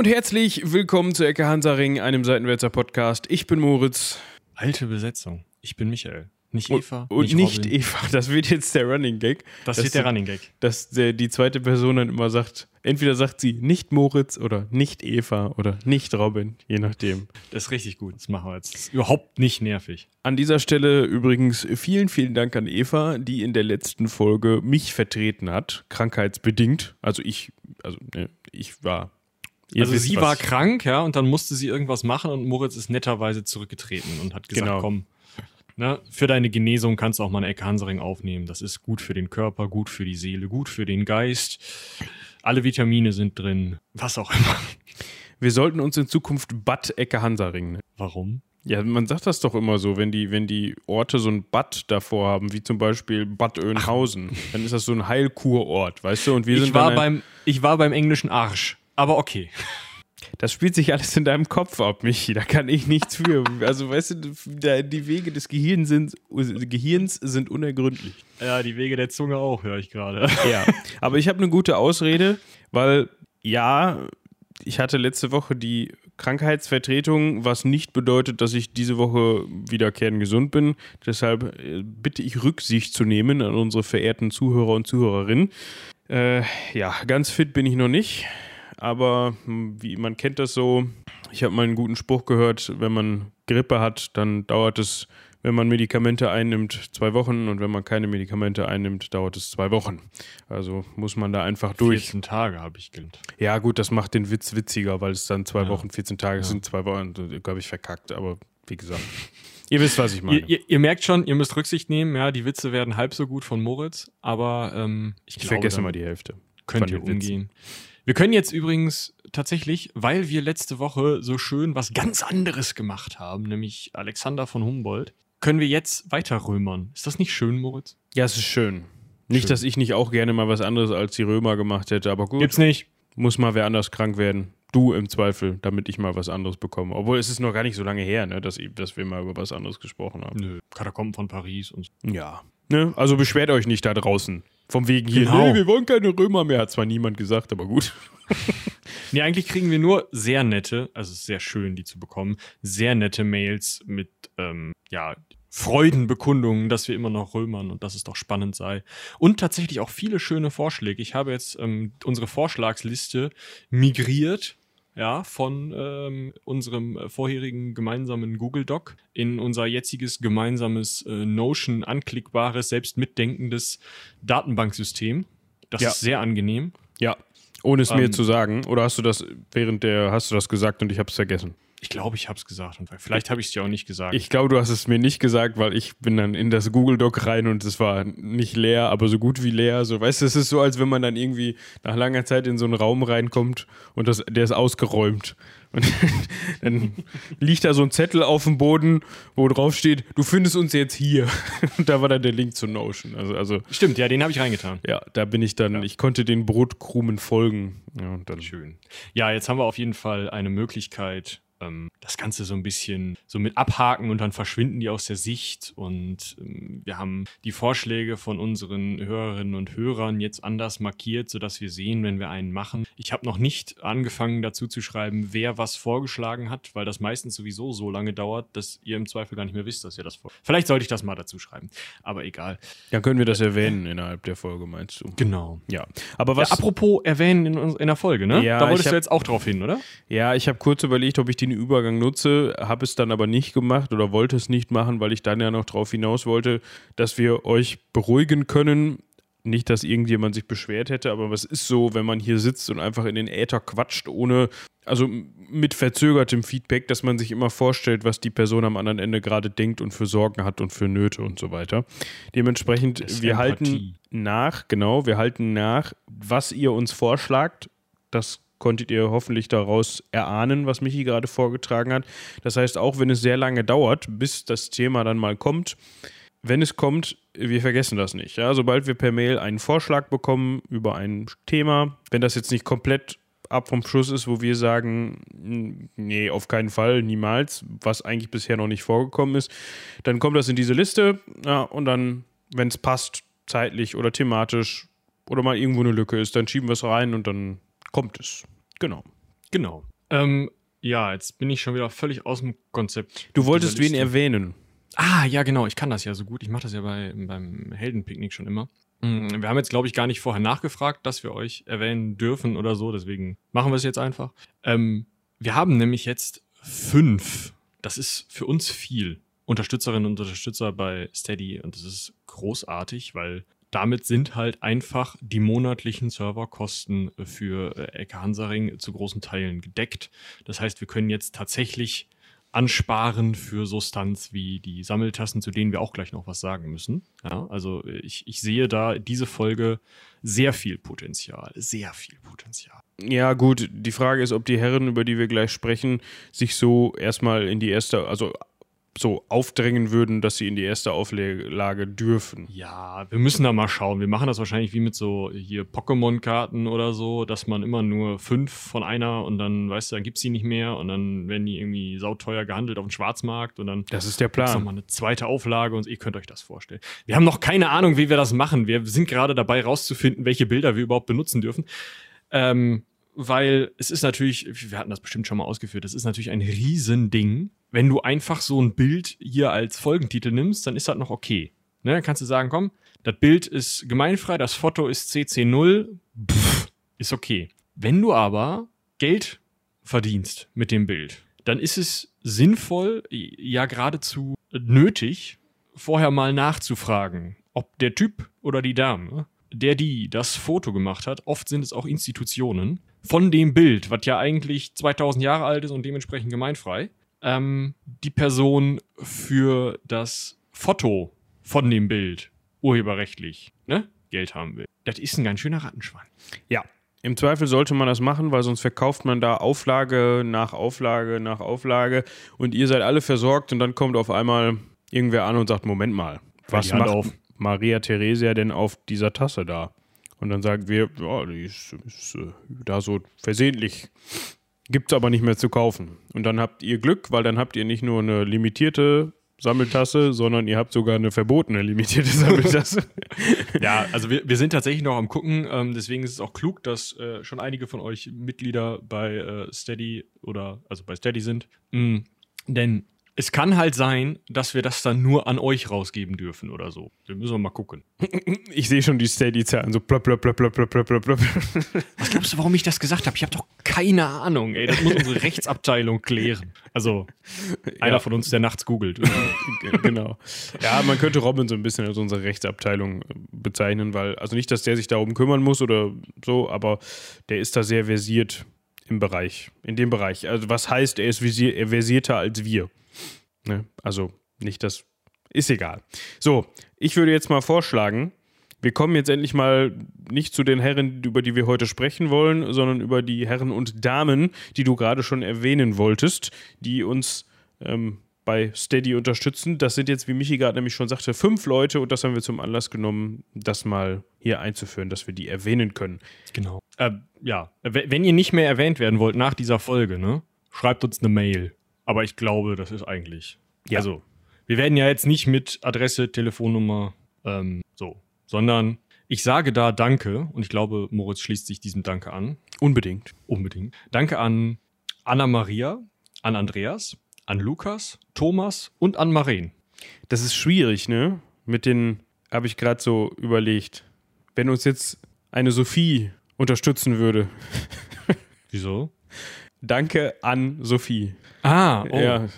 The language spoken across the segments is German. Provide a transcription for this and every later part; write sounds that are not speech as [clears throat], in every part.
und herzlich willkommen zu Ecke Hansaring, einem Seitenwälzer Podcast. Ich bin Moritz. Alte Besetzung. Ich bin Michael. Nicht Eva. Und, nicht, nicht Eva. Das wird jetzt der Running Gag. Das wird der Running Gag. Dass der, die zweite Person dann immer sagt, entweder sagt sie nicht Moritz oder nicht Eva oder nicht Robin, je nachdem. Das ist richtig gut. Das machen wir jetzt. Das ist überhaupt nicht nervig. An dieser Stelle übrigens vielen, vielen Dank an Eva, die in der letzten Folge mich vertreten hat, krankheitsbedingt. Also ich, also ne, ich war Ihr also wisst, sie war krank, ja, und dann musste sie irgendwas machen und Moritz ist netterweise zurückgetreten und hat gesagt, genau. komm, ne, für deine Genesung kannst du auch mal eine Ecke Hansaring aufnehmen. Das ist gut für den Körper, gut für die Seele, gut für den Geist. Alle Vitamine sind drin, was auch immer. Wir sollten uns in Zukunft Bad Ecke Hansaring nennen. Warum? Ja, man sagt das doch immer so, wenn die, wenn die Orte so ein Bad davor haben, wie zum Beispiel Bad Oeynhausen, Ach. dann ist das so ein Heilkurort, weißt du? Und wir ich sind war beim, ich war beim englischen Arsch aber okay. Das spielt sich alles in deinem Kopf ab, Michi. Da kann ich nichts für. Also, weißt du, die Wege des Gehirns sind, Gehirns sind unergründlich. Ja, die Wege der Zunge auch, höre ich gerade. Ja, aber ich habe eine gute Ausrede, weil ja, ich hatte letzte Woche die Krankheitsvertretung, was nicht bedeutet, dass ich diese Woche wieder kerngesund bin. Deshalb äh, bitte ich Rücksicht zu nehmen an unsere verehrten Zuhörer und Zuhörerinnen. Äh, ja, ganz fit bin ich noch nicht aber hm, wie man kennt das so. Ich habe mal einen guten Spruch gehört, wenn man Grippe hat, dann dauert es, wenn man Medikamente einnimmt, zwei Wochen und wenn man keine Medikamente einnimmt, dauert es zwei Wochen. Also muss man da einfach durch. 14 Tage habe ich gelernt. Ja, gut, das macht den Witz witziger, weil es dann zwei ja. Wochen, 14 Tage ja. sind, zwei Wochen, glaube ich, verkackt, aber wie gesagt. Ihr wisst, was ich meine. Ihr, ihr, ihr, merkt schon, ihr müsst Rücksicht nehmen, ja, die Witze werden halb so gut von Moritz, aber ähm, ich, ich vergesse mal die Hälfte. Könnt ihr umgehen. Witzen. Wir können jetzt übrigens tatsächlich, weil wir letzte Woche so schön was ganz anderes gemacht haben, nämlich Alexander von Humboldt, können wir jetzt weiter römern. Ist das nicht schön, Moritz? Ja, es ist schön. Nicht, schön. dass ich nicht auch gerne mal was anderes als die Römer gemacht hätte, aber gut. Gibt's nicht. Muss mal wer anders krank werden. Du im Zweifel, damit ich mal was anderes bekomme. Obwohl es ist noch gar nicht so lange her, ne, dass, dass wir mal über was anderes gesprochen haben. Nö, Katakomben von Paris und so. Ja. Ne? Also beschwert euch nicht da draußen. Vom wegen hier, genau. nee, wir wollen keine Römer mehr, hat zwar niemand gesagt, aber gut. [laughs] nee, eigentlich kriegen wir nur sehr nette, also sehr schön, die zu bekommen, sehr nette Mails mit, ähm, ja, Freudenbekundungen, dass wir immer noch römern und dass es doch spannend sei. Und tatsächlich auch viele schöne Vorschläge. Ich habe jetzt ähm, unsere Vorschlagsliste migriert ja, von ähm, unserem vorherigen gemeinsamen Google Doc in unser jetziges gemeinsames äh, Notion anklickbares, selbst mitdenkendes Datenbanksystem. Das ja. ist sehr angenehm. Ja, ohne es ähm, mir zu sagen. Oder hast du das während der, hast du das gesagt und ich habe es vergessen? Ich glaube, ich habe es gesagt und vielleicht habe ich es dir auch nicht gesagt. Ich glaube, du hast es mir nicht gesagt, weil ich bin dann in das Google Doc rein und es war nicht leer, aber so gut wie leer. So, weißt du, es ist so, als wenn man dann irgendwie nach langer Zeit in so einen Raum reinkommt und das, der ist ausgeräumt. Und [laughs] dann liegt da so ein Zettel auf dem Boden, wo drauf steht, du findest uns jetzt hier. [laughs] Und da war dann der Link zu Notion. Also, also Stimmt, ja, den habe ich reingetan. Ja, da bin ich dann, ja. ich konnte den Brotkrumen folgen. Ja, Schön. Ja, jetzt haben wir auf jeden Fall eine Möglichkeit, ähm, das Ganze so ein bisschen so mit abhaken und dann verschwinden die aus der Sicht. Und ähm, wir haben die Vorschläge von unseren Hörerinnen und Hörern jetzt anders markiert, sodass wir sehen, wenn wir einen machen. Ich habe noch nicht angefangen dazu zu schreiben, wer was vorgeschlagen hat, weil das meistens sowieso so lange dauert, dass ihr im Zweifel gar nicht mehr wisst, dass ihr das vor. Vielleicht sollte ich das mal dazu schreiben, aber egal. Dann können wir das erwähnen innerhalb der Folge, meinst du? Genau. Ja. Aber was. Ja, apropos erwähnen in, in der Folge, ne? Ja, da wolltest hab, du jetzt auch drauf hin, oder? Ja, ich habe kurz überlegt, ob ich den Übergang nutze, habe es dann aber nicht gemacht oder wollte es nicht machen, weil ich dann ja noch darauf hinaus wollte, dass wir euch beruhigen können. Nicht, dass irgendjemand sich beschwert hätte, aber was ist so, wenn man hier sitzt und einfach in den Äther quatscht, ohne, also mit verzögertem Feedback, dass man sich immer vorstellt, was die Person am anderen Ende gerade denkt und für Sorgen hat und für Nöte und so weiter. Dementsprechend, wir Empathie. halten nach, genau, wir halten nach, was ihr uns vorschlagt. Das konntet ihr hoffentlich daraus erahnen, was Michi gerade vorgetragen hat. Das heißt, auch wenn es sehr lange dauert, bis das Thema dann mal kommt, wenn es kommt, wir vergessen das nicht. Ja? Sobald wir per Mail einen Vorschlag bekommen über ein Thema, wenn das jetzt nicht komplett ab vom Schuss ist, wo wir sagen, nee, auf keinen Fall, niemals, was eigentlich bisher noch nicht vorgekommen ist, dann kommt das in diese Liste ja, und dann, wenn es passt, zeitlich oder thematisch oder mal irgendwo eine Lücke ist, dann schieben wir es rein und dann kommt es. Genau. Genau. Ähm, ja, jetzt bin ich schon wieder völlig aus dem Konzept. Du wolltest wen erwähnen. Ah, ja, genau. Ich kann das ja so gut. Ich mache das ja bei, beim Heldenpicknick schon immer. Mm, Wir haben jetzt, glaube ich, gar nicht vorher nachgefragt, dass wir euch erwähnen dürfen oder so. Deswegen machen wir es jetzt einfach. Ähm, wir haben nämlich jetzt fünf. Das ist für uns viel. Unterstützerinnen und Unterstützer bei Steady. Und das ist großartig, weil damit sind halt einfach die monatlichen Serverkosten für äh, Ecke Hansaring zu großen Teilen gedeckt. Das heißt, wir können jetzt tatsächlich ansparen für Stunts wie die Sammeltassen, zu denen wir auch gleich noch was sagen müssen. Ja, also ich, ich sehe da diese Folge sehr viel Potenzial, sehr viel Potenzial. Ja, gut, die Frage ist, ob die Herren, über die wir gleich sprechen, sich so erstmal in die erste, also so aufdrängen würden, dass sie in die erste Auflage dürfen. Ja, wir müssen da mal schauen. Wir machen das wahrscheinlich wie mit so hier Pokémon-Karten oder so, dass man immer nur fünf von einer und dann, weißt du, dann gibt's die nicht mehr und dann werden die irgendwie sauteuer gehandelt auf dem Schwarzmarkt und dann Das ist der Plan. nochmal eine zweite Auflage und ihr könnt euch das vorstellen. Wir haben noch keine Ahnung, wie wir das machen. Wir sind gerade dabei rauszufinden, welche Bilder wir überhaupt benutzen dürfen. Ähm, weil es ist natürlich, wir hatten das bestimmt schon mal ausgeführt, das ist natürlich ein Riesending. Wenn du einfach so ein Bild hier als Folgentitel nimmst, dann ist das noch okay. Ne, dann kannst du sagen, komm, das Bild ist gemeinfrei, das Foto ist CC0, pff, ist okay. Wenn du aber Geld verdienst mit dem Bild, dann ist es sinnvoll, ja geradezu nötig, vorher mal nachzufragen, ob der Typ oder die Dame, der die das Foto gemacht hat, oft sind es auch Institutionen, von dem Bild, was ja eigentlich 2000 Jahre alt ist und dementsprechend gemeinfrei, ähm, die Person für das Foto von dem Bild urheberrechtlich ne, Geld haben will. Das ist ein ganz schöner Rattenschwein. Ja. Im Zweifel sollte man das machen, weil sonst verkauft man da Auflage nach Auflage nach Auflage und ihr seid alle versorgt und dann kommt auf einmal irgendwer an und sagt, Moment mal, was macht auf. Maria Theresia denn auf dieser Tasse da? Und dann sagen wir, ja, die ist, ist äh, da so versehentlich. Gibt's aber nicht mehr zu kaufen. Und dann habt ihr Glück, weil dann habt ihr nicht nur eine limitierte Sammeltasse, sondern ihr habt sogar eine verbotene limitierte [laughs] Sammeltasse. Ja, also wir, wir sind tatsächlich noch am gucken, ähm, deswegen ist es auch klug, dass äh, schon einige von euch Mitglieder bei äh, Steady oder also bei Steady sind. Mm, denn es kann halt sein, dass wir das dann nur an euch rausgeben dürfen oder so. Wir müssen mal gucken. [laughs] Ich sehe schon die Steady-Zahlen, so plöpp, plöpp, plöpp, plöpp, plöpp, plöpp, plöpp. [laughs] Was glaubst du, warum ich das gesagt habe? Ich habe doch keine Ahnung, ey. Das muss unsere [laughs] Rechtsabteilung klären. Also einer Ja. von uns, der nachts googelt. genau. Ja, man könnte Robin so ein bisschen als unsere Rechtsabteilung äh, bezeichnen, weil, also nicht, dass der sich darum kümmern muss oder so, aber der ist da sehr versiert im Bereich, in dem Bereich. Also was heißt, er ist visier, er versierter als wir. Ne? Also nicht das, ist egal. So, ich würde jetzt mal vorschlagen, wir kommen jetzt endlich mal nicht zu den Herren, über die wir heute sprechen wollen, sondern über die Herren und Damen, die du gerade schon erwähnen wolltest, die uns ähm, bei Steady unterstützen. Das sind jetzt, wie Michi gerade nämlich schon sagte, fünf Leute und das haben wir zum Anlass genommen, das mal hier einzuführen, dass wir die erwähnen können. Genau. Äh, ja, wenn ihr nicht mehr erwähnt werden wollt nach dieser Folge, ne, schreibt uns eine Mail. Aber ich glaube, das ist eigentlich. Ja. Also, wir werden ja jetzt nicht mit Adresse, Telefonnummer, ähm, so, sondern ich sage da Danke und ich glaube, Moritz schließt sich diesem Danke an. Unbedingt. Unbedingt. Danke an Anna Maria, an Andreas, an Lukas, Thomas und an Maren. Das ist schwierig, ne? Mit den, habe ich gerade so überlegt, wenn uns jetzt eine Sophie unterstützen würde. [laughs] Wieso? Danke an Sophie. Ah, oh. Ja,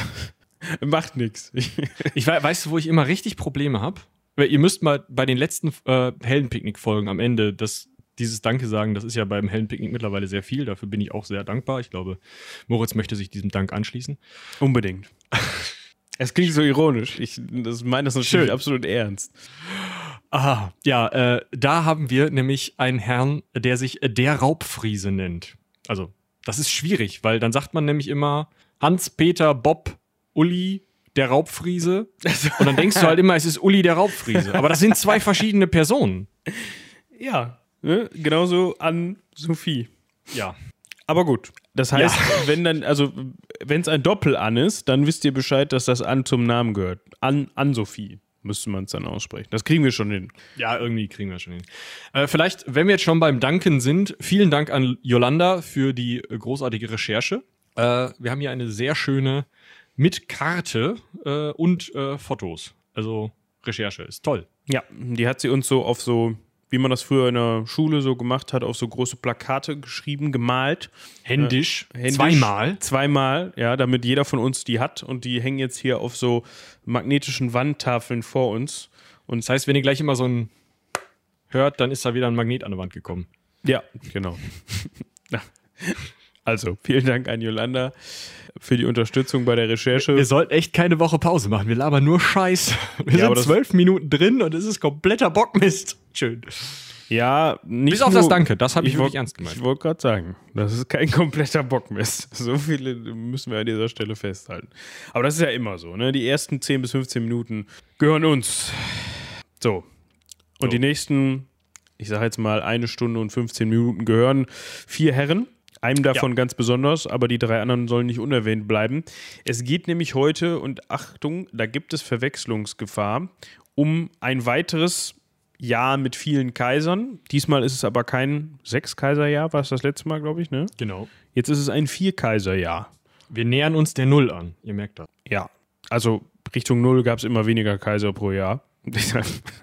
[laughs] macht nichts. [laughs] Ich wei- weißt du, wo ich immer richtig Probleme habe? Ihr müsst mal bei den letzten äh, Heldenpicknick-Folgen am Ende das, dieses Danke sagen. Das ist ja beim Heldenpicknick mittlerweile sehr viel. Dafür bin ich auch sehr dankbar. Ich glaube, Moritz möchte sich diesem Dank anschließen. Unbedingt. Es klingt so ironisch. Ich das meine das natürlich Schön. absolut ernst. Aha, ja, äh, da haben wir nämlich einen Herrn, der sich äh, der Raubfriese nennt. Also, das ist schwierig, weil dann sagt man nämlich immer Hans, Peter, Bob, Uli, der Raubfriese. [laughs] Und dann denkst du halt immer, es ist Uli, der Raubfriese. Aber das sind zwei verschiedene Personen. Ja. Ne? Genauso an Sophie. Ja. Aber gut. Das heißt, wenn dann, also wenn es ein Doppel an ist, dann wisst ihr Bescheid, dass das an zum Namen gehört. An, an Sophie. müsste man es dann aussprechen. Das kriegen wir schon hin. Ja, irgendwie kriegen wir schon hin. Äh, vielleicht, wenn wir jetzt schon beim Danken sind, vielen Dank an Yolanda für die großartige Recherche. Äh, wir haben hier eine sehr schöne mit Karte äh, und äh, Fotos. Also Recherche ist toll. Ja, die hat sie uns so auf so, wie man das früher in der Schule so gemacht hat, auf so große Plakate geschrieben, gemalt. Händisch. Händisch. Zweimal. Zweimal, ja, damit jeder von uns die hat. Und die hängen jetzt hier auf so magnetischen Wandtafeln vor uns. Und das heißt, wenn ihr gleich immer so ein hört, dann ist da wieder ein Magnet an der Wand gekommen. Ja, genau. [laughs] also, vielen Dank an Yolanda für die Unterstützung bei der Recherche. Wir sollten echt keine Woche Pause machen. Wir labern nur Scheiß. Wir Ja, sind zwölf Minuten drin und es ist kompletter Bockmist. Schön. ja, nicht Bis auf nur- das Danke, das habe ich, wirklich wollt- ernst gemeint. Ich wollte gerade sagen, das ist kein [laughs] kompletter Bockmist. So viele müssen wir an dieser Stelle festhalten. Aber das ist ja immer so, ne? Die ersten 10 bis 15 Minuten gehören uns. So. Und So. die nächsten, ich sage jetzt mal eine Stunde und 15 Minuten gehören vier Herren. Einem davon ganz besonders, aber die drei anderen sollen nicht unerwähnt bleiben. Es geht nämlich heute, und Achtung, da gibt es Verwechslungsgefahr, um ein weiteres Jahr mit vielen Kaisern. Diesmal ist es aber kein Sechs-Kaiser-Jahr, war es das letzte Mal, glaube ich, ne? Genau. Jetzt ist es ein Vier-Kaiser-Jahr. Wir nähern uns der Null an. Ihr merkt das. Ja. Also Richtung Null gab es immer weniger Kaiser pro Jahr.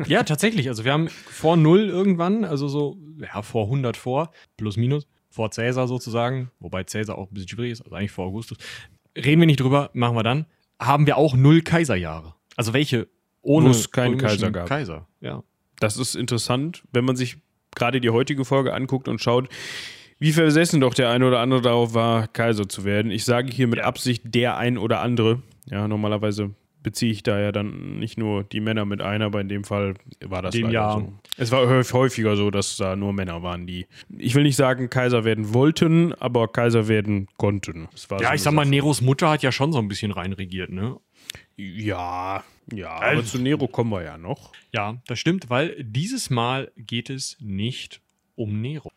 Ja, tatsächlich. Also wir haben vor Null irgendwann, also so, ja, vor 100 vor, plus minus, vor Cäsar sozusagen, wobei Cäsar auch ein bisschen schwierig ist, also eigentlich vor Augustus. Reden wir nicht drüber, machen wir dann. Haben wir auch null Kaiserjahre. Also welche ohne es keinen Kaiser gab. Kaiser, ja. Das ist interessant, wenn man sich gerade die heutige Folge anguckt und schaut, wie versessen doch der eine oder andere darauf war, Kaiser zu werden. Ich sage hier mit. Absicht der ein oder andere. Ja, normalerweise beziehe ich da ja dann nicht nur die Männer mit ein, aber in dem Fall war das Dem Jahr. so. Es war häuf- häufiger so, dass da nur Männer waren, die, ich will nicht sagen, Kaiser werden wollten, aber Kaiser werden konnten. Ja, so ich sag mal. Neros Mutter hat ja schon so ein bisschen reinregiert, ne? Ja, ja, aber Also- zu Nero kommen wir ja noch. Ja, das stimmt, weil dieses Mal geht es nicht um Nero.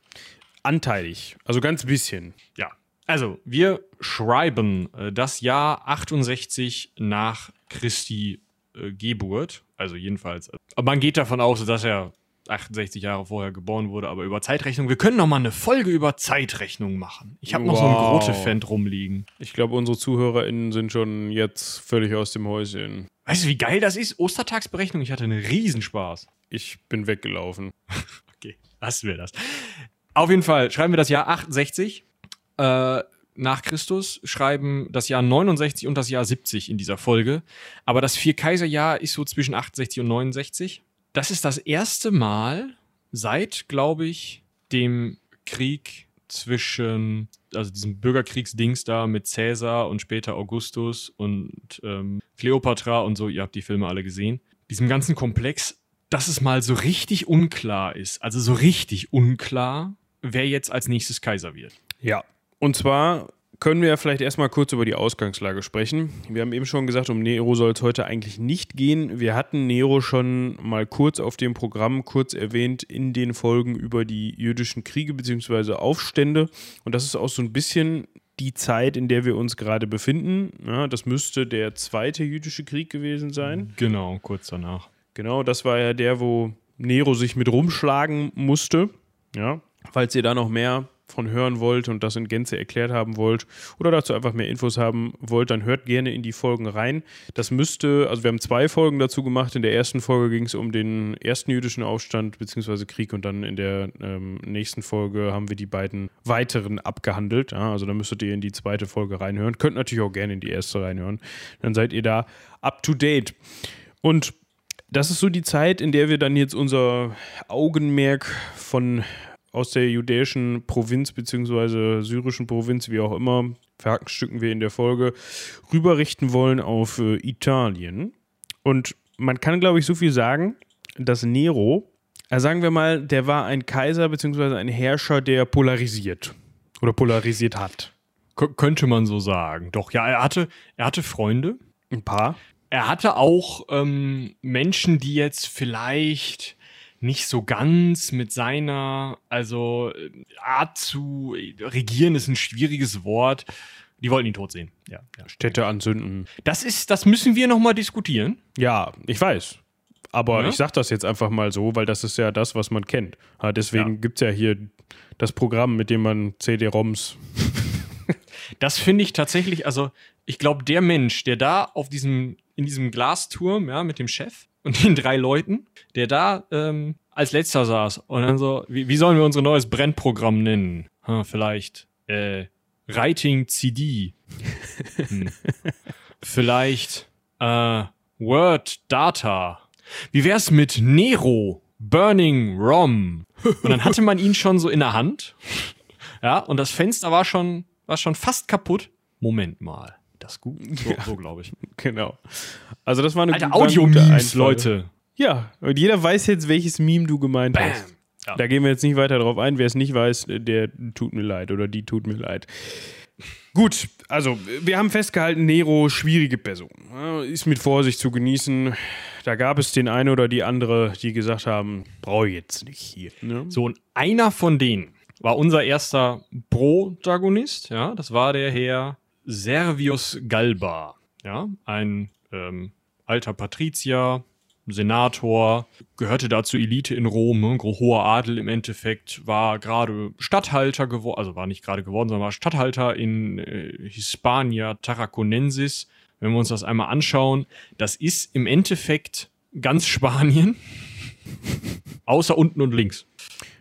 Anteilig, also ganz bisschen. Ja. Also, wir schreiben äh, das Jahr 68 nach Christi äh, Geburt. Also jedenfalls. Äh, aber man geht davon aus, dass er 68 Jahre vorher geboren wurde, aber über Zeitrechnung. Wir können noch mal eine Folge über Zeitrechnung machen. Ich habe noch so ein Wow. Grote-Fan rumliegen. Ich glaube, unsere ZuhörerInnen sind schon jetzt völlig aus dem Häuschen. Weißt du, wie geil das ist? Ostertagsberechnung. Ich hatte einen Riesenspaß. Ich bin weggelaufen. [laughs] Okay, lassen wir das. Auf jeden Fall schreiben wir das Jahr 68 äh, nach Christus, schreiben das Jahr 69 und das Jahr 70 in dieser Folge. Aber das Vier-Kaiser-Jahr ist so zwischen 68 und 69. Das ist das erste Mal seit, glaube ich, dem Krieg zwischen, also diesem Bürgerkriegsdings da mit Cäsar und später Augustus und ähm, Kleopatra und so, ihr habt die Filme alle gesehen. Diesem ganzen Komplex, dass es mal so richtig unklar ist, also so richtig unklar, wer jetzt als nächstes Kaiser wird. Ja. Und zwar können wir ja vielleicht erstmal kurz über die Ausgangslage sprechen. Wir haben eben schon gesagt, um Nero soll es heute eigentlich nicht gehen. Wir hatten Nero schon mal kurz auf dem Programm, kurz erwähnt in den Folgen über die jüdischen Kriege bzw. Aufstände. Und das ist auch so ein bisschen die Zeit, in der wir uns gerade befinden. Ja, das müsste der zweite jüdische Krieg gewesen sein. Genau, kurz danach. Genau, das war ja der, wo Nero sich mit rumschlagen musste. Ja, falls ihr da noch mehr von hören wollt und das in Gänze erklärt haben wollt oder dazu einfach mehr Infos haben wollt, dann hört gerne in die Folgen rein. Das müsste, also wir haben zwei Folgen dazu gemacht. In der ersten Folge ging es um den ersten jüdischen Aufstand bzw. Krieg und dann in der ähm, nächsten Folge haben wir die beiden weiteren abgehandelt. Ja, also da müsstet ihr in die zweite Folge reinhören. Könnt natürlich auch gerne in die erste reinhören. Dann seid ihr da up to date. Und das ist so die Zeit, in der wir dann jetzt unser Augenmerk von aus der judäischen Provinz bzw. syrischen Provinz, wie auch immer, verhackstücken wir in der Folge, rüberrichten wollen auf äh, Italien. Und man kann, glaube ich, so viel sagen, dass Nero, äh, sagen wir mal, der war ein Kaiser bzw. ein Herrscher, der polarisiert oder polarisiert hat. K könnte man so sagen. Doch, ja, er hatte, er hatte Freunde. Ein paar. Er hatte auch ähm, Menschen, die jetzt vielleicht nicht so ganz mit seiner, also Art zu regieren ist ein schwieriges Wort. Die wollten ihn tot sehen. Ja, ja. Städte anzünden. Das ist, das müssen wir noch mal diskutieren. Ja, ich weiß. Aber Ja? ich sage das jetzt einfach mal so, weil das ist ja das, was man kennt. Ja, deswegen Ja. gibt es ja hier das Programm, mit dem man CD-ROMs. [laughs] Das finde ich tatsächlich, also ich glaube, der Mensch, der da auf diesem, in diesem Glasturm, ja, mit dem Chef und den drei Leuten, der da ähm, als letzter saß und dann so, wie, wie sollen wir unser neues Brennprogramm nennen? Hm, vielleicht äh, Writing CD. Hm. [laughs] vielleicht äh, Word Data. Wie wär's mit Nero? Burning ROM. Und dann hatte man ihn schon so in der Hand. Ja, und das Fenster war schon, war schon fast kaputt. Moment mal. Das ist gut. [laughs] So, so glaube ich. Genau. Also das war eine Alter, Audio-Memes. Leute. Ja, und jeder weiß jetzt, welches Meme du gemeint Bam. hast. Ja. Da gehen wir jetzt nicht weiter drauf ein. Wer es nicht weiß, der tut mir leid oder die tut mir leid. Gut, also wir haben festgehalten, Nero, schwierige Person. Ja, Ist mit Vorsicht zu genießen. Da gab es den einen oder die andere, die gesagt haben, brauche ich jetzt nicht hier. Ne? So, und einer von denen war unser erster Protagonist, ja, das war der Herr Servius Galba, ja, ein ähm, alter Patrizier, Senator, gehörte da zur Elite in Rom, ne, hoher Adel im Endeffekt, war gerade Statthalter geworden, also war nicht gerade geworden, sondern war Statthalter in äh, Hispania Tarraconensis. Wenn wir uns das einmal anschauen, das ist im Endeffekt ganz Spanien, [laughs] außer unten und links.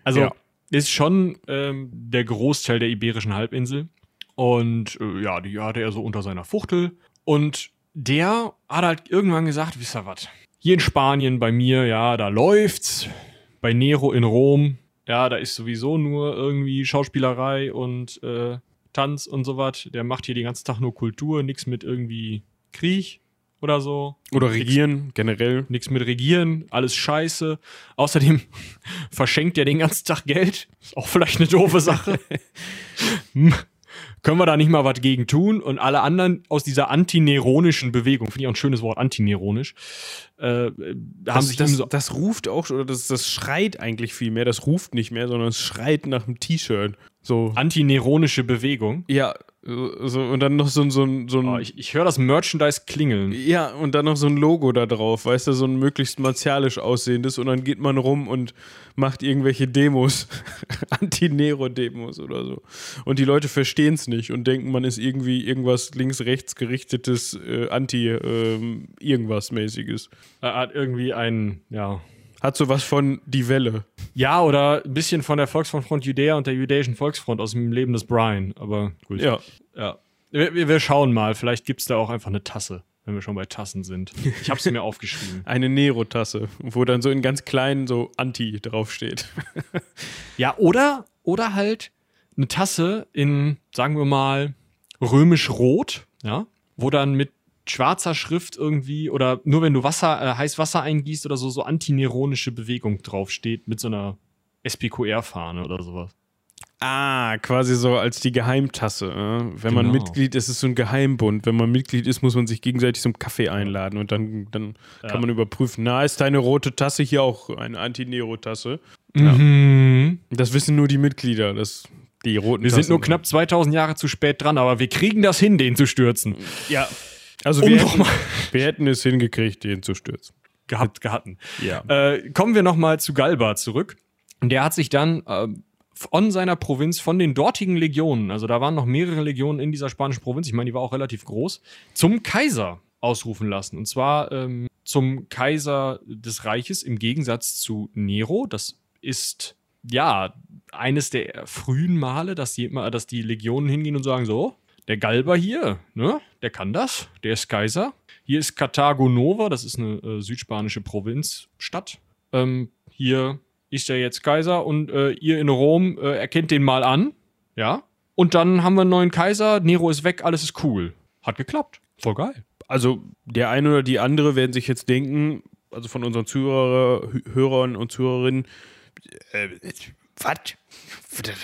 Also Ja. ist schon ähm, der Großteil der iberischen Halbinsel. Und äh, ja, die hatte er so unter seiner Fuchtel. Und der hat halt irgendwann gesagt, wisst ihr was? Hier in Spanien bei mir, ja, da läuft's. Bei Nero in Rom, ja, da ist sowieso nur irgendwie Schauspielerei und äh, Tanz und sowas. Der macht hier den ganzen Tag nur Kultur, nichts mit irgendwie Krieg oder so. Oder regieren, generell. Nichts mit Regieren, alles scheiße. Außerdem [laughs] verschenkt er den ganzen Tag Geld. Ist auch vielleicht eine doofe Sache. [laughs] Können wir da nicht mal was gegen tun? Und alle anderen aus dieser antineronischen Bewegung, finde ich auch ein schönes Wort, antineronisch, äh, haben Das, sich das, so. das ruft auch, oder das, das schreit eigentlich viel mehr. Das ruft nicht mehr, sondern es schreit nach einem T-Shirt. So. Antineronische Bewegung. Ja, so, und dann noch so, ein- so, so ein. Oh, ich ich höre das Merchandise klingeln. Ja, und dann noch so ein Logo da drauf, weißt du, so ein möglichst martialisch aussehendes und dann geht man rum und macht irgendwelche Demos, [laughs] Anti-Nero-Demos oder so. Und die Leute verstehen es nicht und denken, man ist irgendwie irgendwas links-rechts gerichtetes, äh, Anti-Irgendwas-mäßiges. Er hat irgendwie ein, ja. Hat sowas von die Welle. Ja, oder ein bisschen von der Volksfront Judäa und der jüdischen Volksfront aus dem Leben des Brian. Aber gut. Ja. Ja. Wir, wir- schauen mal. Vielleicht gibt es da auch einfach eine Tasse, wenn wir schon bei Tassen sind. Ich habe es mir [laughs] aufgeschrieben. Eine Nero-Tasse, wo dann so in ganz klein so Anti draufsteht. [laughs] Ja, oder, oder halt eine Tasse in, sagen wir mal, römisch-rot, ja, wo dann mit schwarzer Schrift irgendwie oder nur wenn du Wasser, äh, heiß Wasser eingießt oder so, so antineronische Bewegung draufsteht mit so einer SPQR-Fahne oder sowas. Ah, quasi so als die Geheimtasse. Äh? Wenn man Genau. Mitglied ist, ist es so ein Geheimbund. Wenn man Mitglied ist, muss man sich gegenseitig zum Kaffee einladen und dann, dann Ja. kann man überprüfen, na, ist deine rote Tasse hier auch eine Anti-Nero-Tasse? Mhm. Das wissen nur die Mitglieder, dass die roten Wir Tassen sind nur knapp 2000 Jahre zu spät dran, aber wir kriegen das hin, den zu stürzen. Ja. Also wir, hätten, [laughs] wir hätten es hingekriegt, den zu stürzen. Gehabt, gehatten. Ja. Äh, kommen wir nochmal zu Galba zurück. Der hat sich dann äh, von seiner Provinz, von den dortigen Legionen, also da waren noch mehrere Legionen in dieser spanischen Provinz, ich meine, die war auch relativ groß, zum Kaiser ausrufen lassen. Und zwar ähm, zum Kaiser des Reiches im Gegensatz zu Nero. Das ist ja eines der frühen Male, dass die, dass die Legionen hingehen und sagen: So, der Galba hier, ne, der kann das, der ist Kaiser. Hier ist Carthago Nova, das ist eine äh, südspanische Provinzstadt. Ähm, hier ist er jetzt Kaiser und äh, ihr in Rom äh, erkennt den mal an. Ja. Und dann haben wir einen neuen Kaiser, Nero ist weg, alles ist cool. Hat geklappt. Voll geil. Also der eine oder die andere werden sich jetzt denken, also von unseren Zuhörer, Hörern und Zuhörerinnen, äh, was?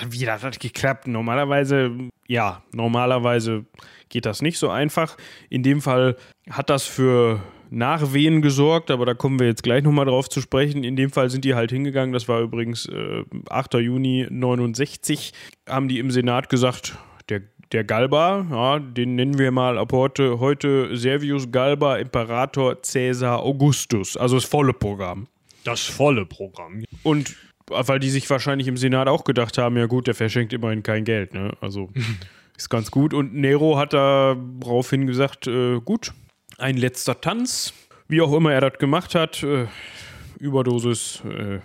Wie das hat geklappt? Normalerweise, ja, normalerweise geht das nicht so einfach. In dem Fall hat das für Nachwehen gesorgt, aber da kommen wir jetzt gleich nochmal drauf zu sprechen. In dem Fall sind die halt hingegangen, das war übrigens äh, 8. Juni 69, haben die im Senat gesagt, der, der Galba, ja, den nennen wir mal ab heute, heute Servius Galba, Imperator Caesar Augustus, also das volle Programm. Das volle Programm. Und weil die sich wahrscheinlich im Senat auch gedacht haben, ja gut, der verschenkt immerhin kein Geld, ne? Also [laughs] ist ganz gut. Und Nero hat daraufhin gesagt, äh, gut, ein letzter Tanz, wie auch immer er das gemacht hat, äh, Überdosis, äh,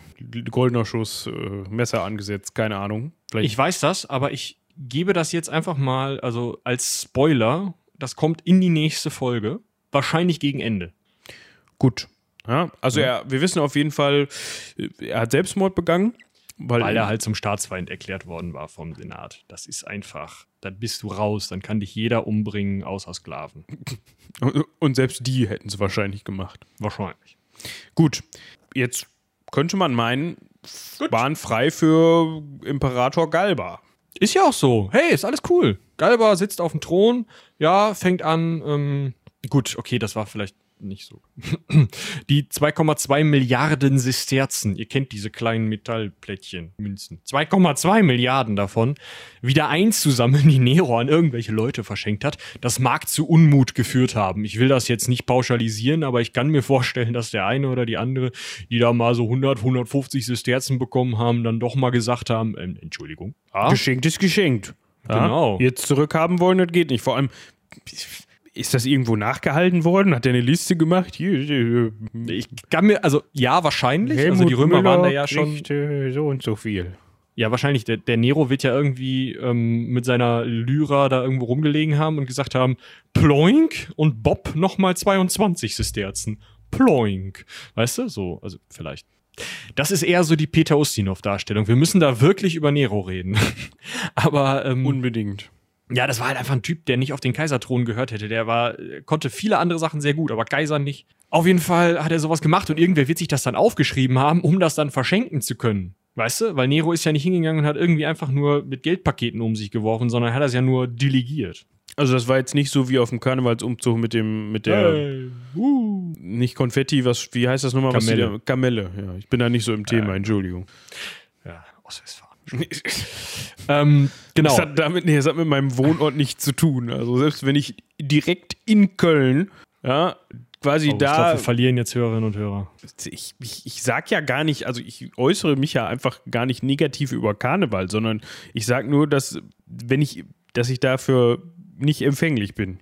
goldener Schuss, äh, Messer angesetzt, keine Ahnung. Vielleicht ich weiß das, aber ich gebe das jetzt einfach mal, also als Spoiler, das kommt in die nächste Folge, wahrscheinlich gegen Ende. Gut. Ja, also ja. Er, wir wissen auf jeden Fall, er hat Selbstmord begangen. Weil, weil er halt zum Staatsfeind erklärt worden war vom Senat. Das ist einfach, dann bist du raus, dann kann dich jeder umbringen, außer Sklaven. [laughs] Und selbst die hätten es wahrscheinlich gemacht. Wahrscheinlich. Gut, jetzt könnte man meinen, Gut. waren frei für Imperator Galba. Ist ja auch so. Hey, ist alles cool. Galba sitzt auf dem Thron, ja, fängt an, ähm, gut, okay, das war vielleicht nicht so. [clears throat] Die 2,2 Milliarden Sesterzen, ihr kennt diese kleinen Metallplättchen, Münzen. 2,2 Milliarden davon wieder einzusammeln, die Nero an irgendwelche Leute verschenkt hat, das mag zu Unmut geführt haben. Ich will das jetzt nicht pauschalisieren, aber ich kann mir vorstellen, dass der eine oder die andere, die da mal so 100, 150 Sesterzen bekommen haben, dann doch mal gesagt haben, äh, Entschuldigung. Ah? Geschenkt ist geschenkt. Genau. Jetzt zurückhaben wollen, das geht nicht. Vor allem, ist das irgendwo nachgehalten worden? Hat er eine Liste gemacht? Ich kann mir, also ja, wahrscheinlich. Helmut also die Römer Müller waren da ja schon. Kriegt, äh, so und so viel. Ja, wahrscheinlich. Der, der Nero wird ja irgendwie ähm, mit seiner Lyra da irgendwo rumgelegen haben und gesagt haben: Ploink und Bob nochmal 22 Sesterzen. Ploink. Weißt du? So, also vielleicht. Das ist eher so die Peter Ustinov-Darstellung. Wir müssen da wirklich über Nero reden. [laughs] Aber. Ähm, Unbedingt. Ja, das war halt einfach ein Typ, der nicht auf den Kaiserthron gehört hätte. Der war, konnte viele andere Sachen sehr gut, aber Kaiser nicht. Auf jeden Fall hat er sowas gemacht und irgendwer wird sich das dann aufgeschrieben haben, um das dann verschenken zu können. Weißt du? Weil Nero ist ja nicht hingegangen und hat irgendwie einfach nur mit Geldpaketen um sich geworfen, sondern hat das ja nur delegiert. Also das war jetzt nicht so wie auf dem Karnevalsumzug mit dem, mit der hey, uh. nicht Konfetti, was, wie heißt das nochmal? Kamelle. Was Kamelle, ja. Ich bin da nicht so im Thema, äh, Entschuldigung. Ja, Ostwestfalen. [laughs] ähm, genau. Das hat, damit, nee, das hat mit meinem Wohnort nichts zu tun. Also selbst wenn ich direkt in Köln, ja, quasi oh, da. Ich glaube, wir verlieren jetzt Hörerinnen und Hörer. Ich, ich, ich sag ja gar nicht, also ich äußere mich ja einfach gar nicht negativ über Karneval, sondern ich sag nur, dass wenn ich, dass ich dafür nicht empfänglich bin.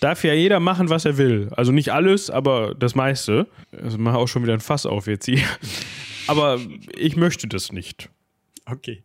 Darf ja jeder machen, was er will. Also nicht alles, aber das meiste. Also mache auch schon wieder ein Fass auf jetzt hier. Aber ich möchte das nicht. Okay.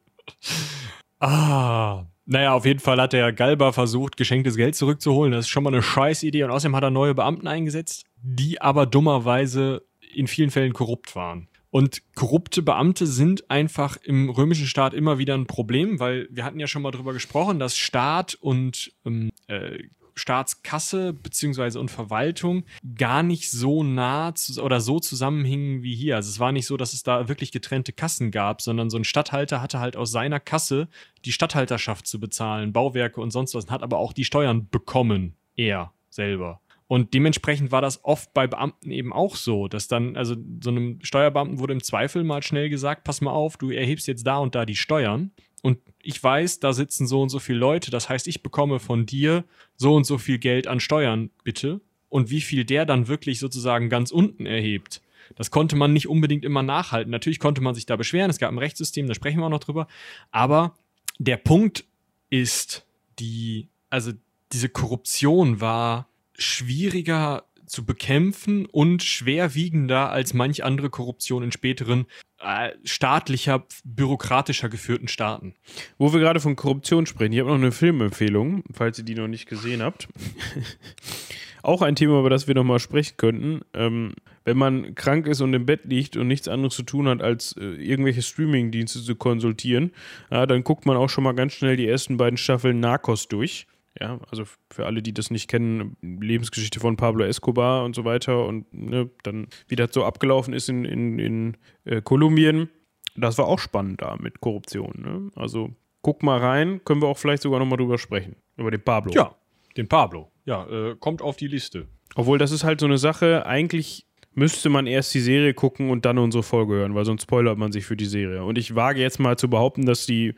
Ah. Naja, auf jeden Fall hat der Galba versucht, geschenktes Geld zurückzuholen. Das ist schon mal eine Scheißidee. Und außerdem hat er neue Beamten eingesetzt, die aber dummerweise in vielen Fällen korrupt waren. Und korrupte Beamte sind einfach im römischen Staat immer wieder ein Problem, weil wir hatten ja schon mal drüber gesprochen, dass Staat und ähm, äh, Staatskasse beziehungsweise und Verwaltung gar nicht so nah zu, oder so zusammenhingen wie hier. Also es war nicht so, dass es da wirklich getrennte Kassen gab, sondern so ein Stadthalter hatte halt aus seiner Kasse die Stadthalterschaft zu bezahlen, Bauwerke und sonst was, hat aber auch die Steuern bekommen, er selber. Und dementsprechend war das oft bei Beamten eben auch so, dass dann, also so einem Steuerbeamten wurde im Zweifel mal schnell gesagt, pass mal auf, du erhebst jetzt da und da die Steuern und ich weiß, da sitzen so und so viele Leute, das heißt, ich bekomme von dir so und so viel Geld an Steuern, bitte. Und wie viel der dann wirklich sozusagen ganz unten erhebt, das konnte man nicht unbedingt immer nachhalten. Natürlich konnte man sich da beschweren, es gab ein Rechtssystem, da sprechen wir auch noch drüber. Aber der Punkt ist, die, also diese Korruption war schwieriger zu bekämpfen und schwerwiegender als manch andere Korruption in späteren äh, staatlicher, bürokratischer geführten Staaten. Wo wir gerade von Korruption sprechen, ich habe noch eine Filmempfehlung, falls ihr die noch nicht gesehen habt. [laughs] Auch ein Thema, über das wir nochmal sprechen könnten. Ähm, wenn man krank ist und im Bett liegt und nichts anderes zu tun hat, als äh, irgendwelche Streaming-Dienste zu konsultieren, ja, dann guckt man auch schon mal ganz schnell die ersten beiden Staffeln Narcos durch. Ja, also für alle, die das nicht kennen, Lebensgeschichte von Pablo Escobar und so weiter und ne, dann, wie das so abgelaufen ist in, in, in äh, Kolumbien. Das war auch spannend da mit Korruption. Ne? Also guck mal rein, können wir auch vielleicht sogar nochmal drüber sprechen. Über den Pablo. Ja, den Pablo. Ja, äh, kommt auf die Liste. Obwohl, das ist halt so eine Sache, eigentlich müsste man erst die Serie gucken und dann unsere Folge hören, weil sonst spoilert man sich für die Serie. Und ich wage jetzt mal zu behaupten, dass die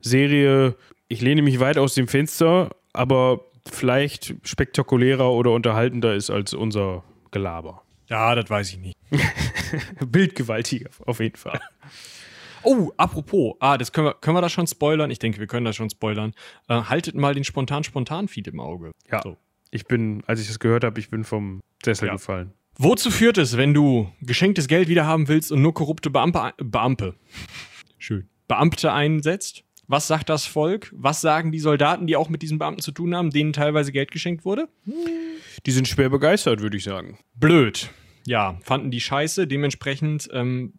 Serie ich lehne mich weit aus dem Fenster, aber vielleicht spektakulärer oder unterhaltender ist als unser Gelaber. Ja, das weiß ich nicht. [laughs] Bildgewaltiger, auf jeden Fall. Oh, apropos, ah, das können wir, können wir das schon spoilern? Ich denke, wir können das schon spoilern. Äh, haltet mal den spontan-spontan-Feed im Auge. Ja. So. Ich bin, als ich das gehört habe, ich bin vom Sessel ja. gefallen. Wozu führt es, wenn du geschenktes Geld wieder haben willst und nur korrupte Beamte, Beamte, schön, Beamte einsetzt? Was sagt das Volk? Was sagen die Soldaten, die auch mit diesen Beamten zu tun haben, denen teilweise Geld geschenkt wurde? Die sind schwer begeistert, würde ich sagen. Blöd. Ja, fanden die scheiße. Dementsprechend, ähm,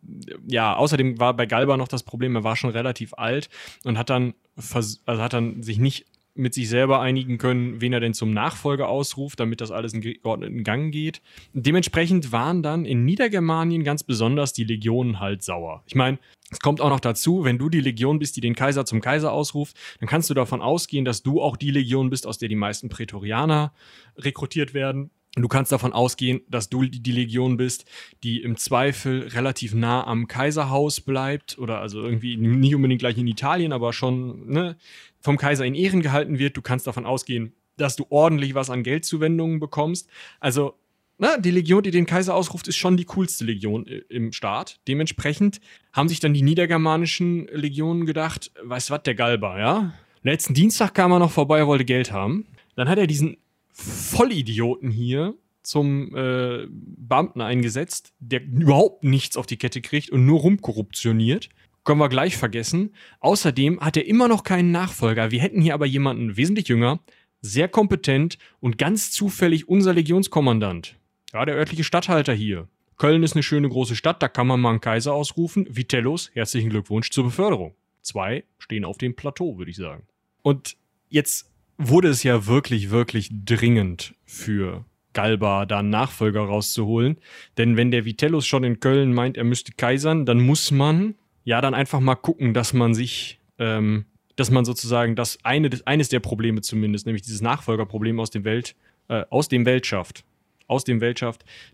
ja, außerdem war bei Galba noch das Problem, er war schon relativ alt und hat dann, also hat dann sich nicht mit sich selber einigen können, wen er denn zum Nachfolger ausruft, damit das alles in geordneten Gang geht. Dementsprechend waren dann in Niedergermanien ganz besonders die Legionen halt sauer. Ich meine, es kommt auch noch dazu, wenn du die Legion bist, die den Kaiser zum Kaiser ausruft, dann kannst du davon ausgehen, dass du auch die Legion bist, aus der die meisten Prätorianer rekrutiert werden. Du kannst davon ausgehen, dass du die Legion bist, die im Zweifel relativ nah am Kaiserhaus bleibt oder also irgendwie nicht unbedingt gleich in Italien, aber schon ne, vom Kaiser in Ehren gehalten wird. Du kannst davon ausgehen, dass du ordentlich was an Geldzuwendungen bekommst. Also na, die Legion, die den Kaiser ausruft, ist schon die coolste Legion äh, im Staat. Dementsprechend haben sich dann die niedergermanischen Legionen gedacht, weißt was, der Galba, ja? Letzten Dienstag kam er noch vorbei, er wollte Geld haben. Dann hat er diesen Vollidioten hier zum äh, Beamten eingesetzt, der überhaupt nichts auf die Kette kriegt und nur rumkorruptioniert. Können wir gleich vergessen. Außerdem hat er immer noch keinen Nachfolger. Wir hätten hier aber jemanden wesentlich jünger, sehr kompetent und ganz zufällig unser Legionskommandant. Ja, der örtliche Statthalter hier. Köln ist eine schöne große Stadt, da kann man mal einen Kaiser ausrufen. Vitellos, herzlichen Glückwunsch zur Beförderung. Zwei stehen auf dem Plateau, würde ich sagen. Und jetzt wurde es ja wirklich, wirklich dringend für Galba da einen Nachfolger rauszuholen. Denn wenn der Vitellus schon in Köln meint, er müsste kaisern, dann muss man ja dann einfach mal gucken, dass man sich, ähm, dass man sozusagen das eine, eines der Probleme zumindest, nämlich dieses Nachfolgerproblem aus dem Welt, äh, aus dem Welt schafft. Aus dem Welt.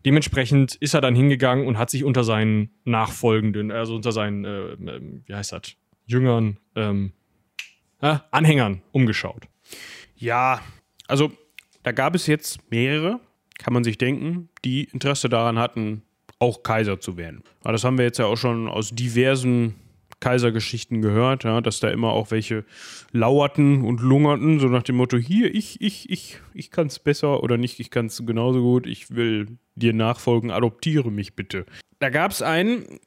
Dementsprechend ist er dann hingegangen und hat sich unter seinen Nachfolgenden, also unter seinen, äh, äh, wie heißt das, Jüngern, ähm, äh, Anhängern umgeschaut. Ja, also da gab es jetzt mehrere, kann man sich denken, die Interesse daran hatten, auch Kaiser zu werden. Aber das haben wir jetzt ja auch schon aus diversen Kaisergeschichten gehört, ja, dass da immer auch welche lauerten und lungerten, so nach dem Motto, hier, ich, ich, ich, ich kann es besser oder nicht, ich kann es genauso gut, ich will dir nachfolgen, adoptiere mich bitte. Da gab es einen,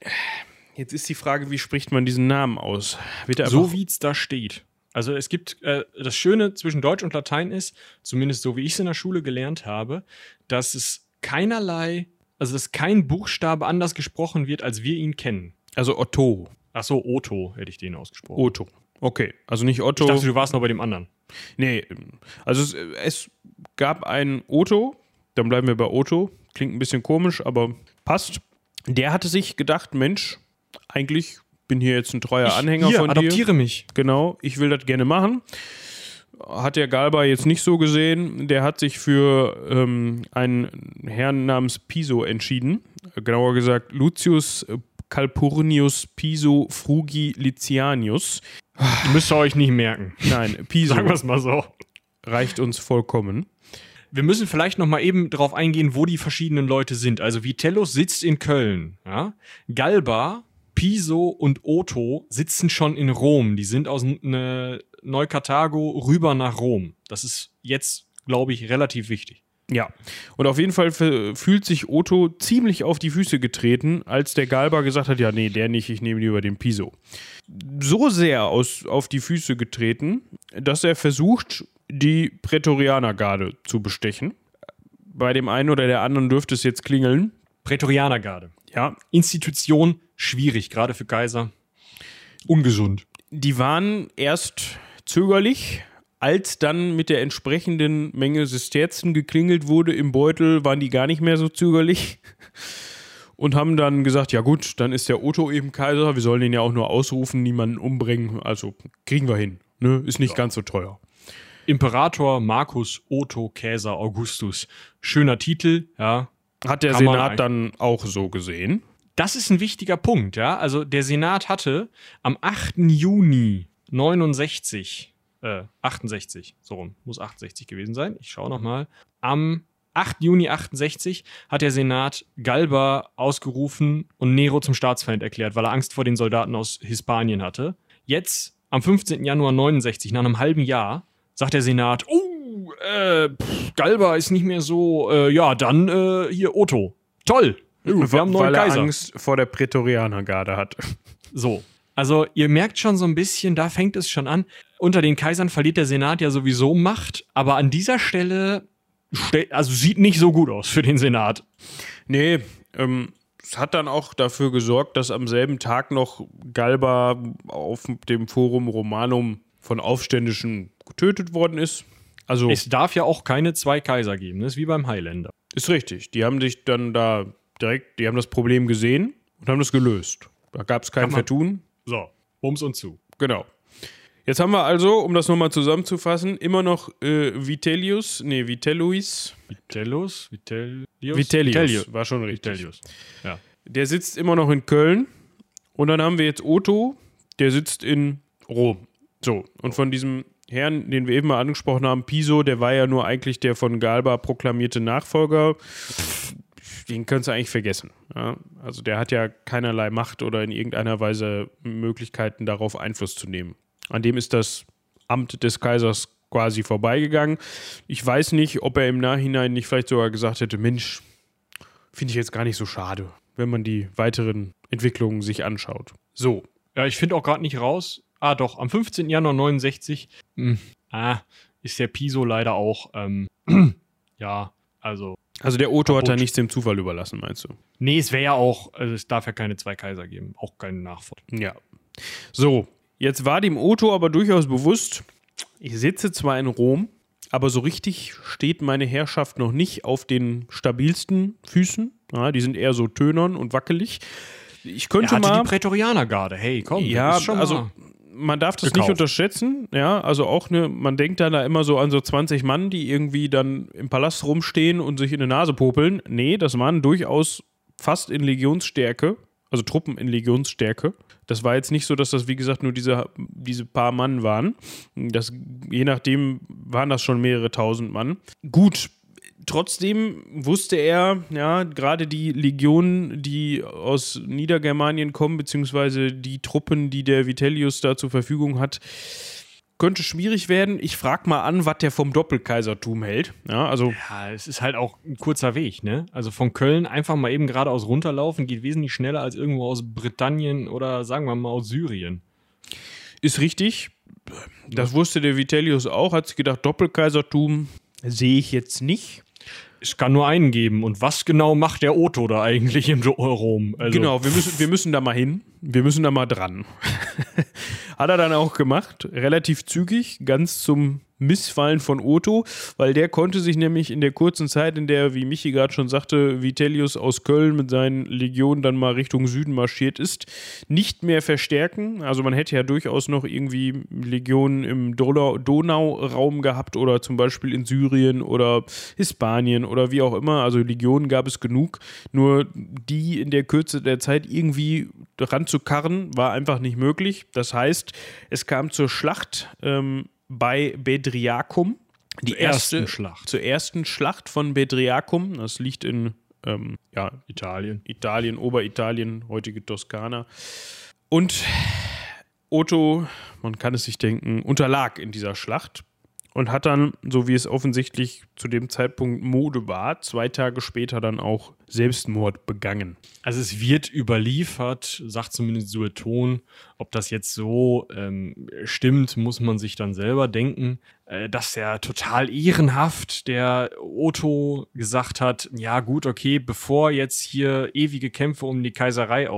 jetzt ist die Frage, wie spricht man diesen Namen aus? so wie es da steht. Also es gibt, äh, das Schöne zwischen Deutsch und Latein ist, zumindest so wie ich es in der Schule gelernt habe, dass es keinerlei, also dass kein Buchstabe anders gesprochen wird, als wir ihn kennen. Also Otto. Ach so, Otto hätte ich den ausgesprochen. Otto. Okay, also nicht Otto. Ich dachte, du warst noch bei dem anderen. Nee, also es, es gab einen Otto, dann bleiben wir bei Otto. Klingt ein bisschen komisch, aber passt. Der hatte sich gedacht, Mensch, eigentlich bin hier jetzt ein treuer ich, Anhänger hier, von dir. adoptiere mich. Genau, ich will das gerne machen. Hat der Galba jetzt nicht so gesehen. Der hat sich für ähm, einen Herrn namens Piso entschieden. Genauer gesagt Lucius Calpurnius Piso Frugi Licianius. Müsst ihr euch nicht merken. Nein, Piso. Sagen wir es mal so. Reicht uns vollkommen. Wir müssen vielleicht noch mal eben darauf eingehen, wo die verschiedenen Leute sind. Also Vitellus sitzt in Köln. Ja? Galba Piso und Otto sitzen schon in Rom. Die sind aus ne, Neukarthago rüber nach Rom. Das ist jetzt, glaube ich, relativ wichtig. Ja, und auf jeden Fall fühlt sich Otto ziemlich auf die Füße getreten, als der Galba gesagt hat, ja, nee, der nicht, ich nehme lieber den Piso. So sehr aus, auf die Füße getreten, dass er versucht, die Prätorianergarde zu bestechen. Bei dem einen oder der anderen dürfte es jetzt klingeln. Prätorianergarde. Ja. Institution schwierig, gerade für Kaiser. Ungesund. Die waren erst zögerlich, als dann mit der entsprechenden Menge Sesterzen geklingelt wurde im Beutel, waren die gar nicht mehr so zögerlich [laughs] und haben dann gesagt, ja gut, dann ist der Otto eben Kaiser, wir sollen ihn ja auch nur ausrufen, niemanden umbringen, also kriegen wir hin, ne? ist nicht ja. ganz so teuer. Imperator Marcus Otto Caesar Augustus. Schöner Titel, ja. Hat der Senat dann auch so gesehen? Das ist ein wichtiger Punkt, ja. Also der Senat hatte am 8. Juni 69 äh, 68, so rum, muss 68 gewesen sein. Ich schaue nochmal. Am 8. Juni 68 hat der Senat Galba ausgerufen und Nero zum Staatsfeind erklärt, weil er Angst vor den Soldaten aus Hispanien hatte. Jetzt, am 15. Januar 69, nach einem halben Jahr, sagt der Senat, oh, äh, pff, Galba ist nicht mehr so, äh, ja, dann äh, hier Otto. Toll. Wir haben einen neuen weil er Kaiser. Angst vor der Prätorianergarde hat. [laughs] So. Also ihr merkt schon so ein bisschen, da fängt es schon an. Unter den Kaisern verliert der Senat ja sowieso Macht, aber an dieser Stelle, ste- also sieht nicht so gut aus für den Senat. Nee, ähm, es hat dann auch dafür gesorgt, dass am selben Tag noch Galba auf dem Forum Romanum von Aufständischen getötet worden ist. Also Es darf ja auch keine zwei Kaiser geben, das ist wie beim Highlander. ist richtig. Die haben sich dann da direkt, die haben das Problem gesehen und haben das gelöst. Da gab es kein Vertun. So, Bums und zu. Genau. Jetzt haben wir also, um das nochmal zusammenzufassen, immer noch äh, Vitellius, nee, Vitelluis, Vitellus? Vitellius? Vitellius, war schon richtig. Vitellius. Ja. Der sitzt immer noch in Köln. Und dann haben wir jetzt Otto, der sitzt in Rom. So, und von diesem Herrn, den wir eben mal angesprochen haben, Piso, der war ja nur eigentlich der von Galba proklamierte Nachfolger. Den könntest du eigentlich vergessen. Ja? Also der hat ja keinerlei Macht oder in irgendeiner Weise Möglichkeiten darauf Einfluss zu nehmen. An dem ist das Amt des Kaisers quasi vorbeigegangen. Ich weiß nicht, ob er im Nachhinein nicht vielleicht sogar gesagt hätte, Mensch, finde ich jetzt gar nicht so schade, wenn man die weiteren Entwicklungen sich anschaut. So, Ja, ich finde auch gerade nicht raus. Ah, doch, am 15. Januar 69 hm, ah, ist der Piso leider auch, ähm, [clears throat] ja, also. also der Otto hat da Kaputt. nichts dem Zufall überlassen, meinst du? Nee, es wäre ja auch, also es darf ja keine zwei Kaiser geben, auch keinen Nachfolger. Ja. So, jetzt war dem Otto aber durchaus bewusst, ich sitze zwar in Rom, aber so richtig steht meine Herrschaft noch nicht auf den stabilsten Füßen. Ja, die sind eher so tönern und wackelig. Ich Er könnte hatte mal. die Prätorianergarde, hey, komm, Ja, das ist schon also mal- man darf das gekauft. nicht unterschätzen. Ja, also auch eine, man denkt dann da immer so an so 20 Mann, die irgendwie dann im Palast rumstehen und sich in die Nase popeln. Nee, das waren durchaus fast in Legionsstärke, also Truppen in Legionsstärke. Das war jetzt nicht so, dass das, wie gesagt, nur diese, diese paar Mann waren. Das, je nachdem waren das schon mehrere tausend Mann. Gut, trotzdem wusste er, ja, gerade die Legionen, die aus Niedergermanien kommen, beziehungsweise die Truppen, die der Vitellius da zur Verfügung hat, könnte schwierig werden. Ich frage mal an, was der vom Doppelkaisertum hält. Ja, also Ja, es ist halt auch ein kurzer Weg, ne? Also von Köln einfach mal eben geradeaus runterlaufen geht wesentlich schneller als irgendwo aus Britannien oder sagen wir mal aus Syrien. ist richtig. Das wusste der Vitellius auch, hat sich gedacht, Doppelkaisertum sehe ich jetzt nicht. Es kann nur einen geben. Und was genau macht der Otto da eigentlich in Rom? Also, Genau, wir müssen, wir müssen da mal hin. Wir müssen da mal dran. [laughs] Hat er dann auch gemacht, relativ zügig, ganz zum Missfallen von Otto, weil der konnte sich nämlich in der kurzen Zeit, in der, wie Michi gerade schon sagte, Vitellius aus Köln mit seinen Legionen dann mal Richtung Süden marschiert ist, nicht mehr verstärken. Also man hätte ja durchaus noch irgendwie Legionen im Donau- Donauraum gehabt oder zum Beispiel in Syrien oder Hispanien oder wie auch immer. Also Legionen gab es genug. Nur die in der Kürze der Zeit irgendwie ranzukarren, war einfach nicht möglich. Das heißt, es kam zur Schlacht ähm, bei Bedriacum. Die Zur ersten erste Schlacht. Zur ersten Schlacht von Bedriacum. Das liegt in ähm, ja, Italien. Italien, Oberitalien, heutige Toskana. Und Otto, man kann es sich denken, unterlag in dieser Schlacht und hat dann, so wie es offensichtlich zu dem Zeitpunkt Mode war, zwei Tage später dann auch Selbstmord begangen. Also es wird überliefert, sagt zumindest Sueton. Ob das jetzt so ähm, stimmt, muss man sich dann selber denken, äh, dass er total ehrenhaft, der Otto gesagt hat, ja gut, okay, bevor jetzt hier ewige Kämpfe um die Kaiserei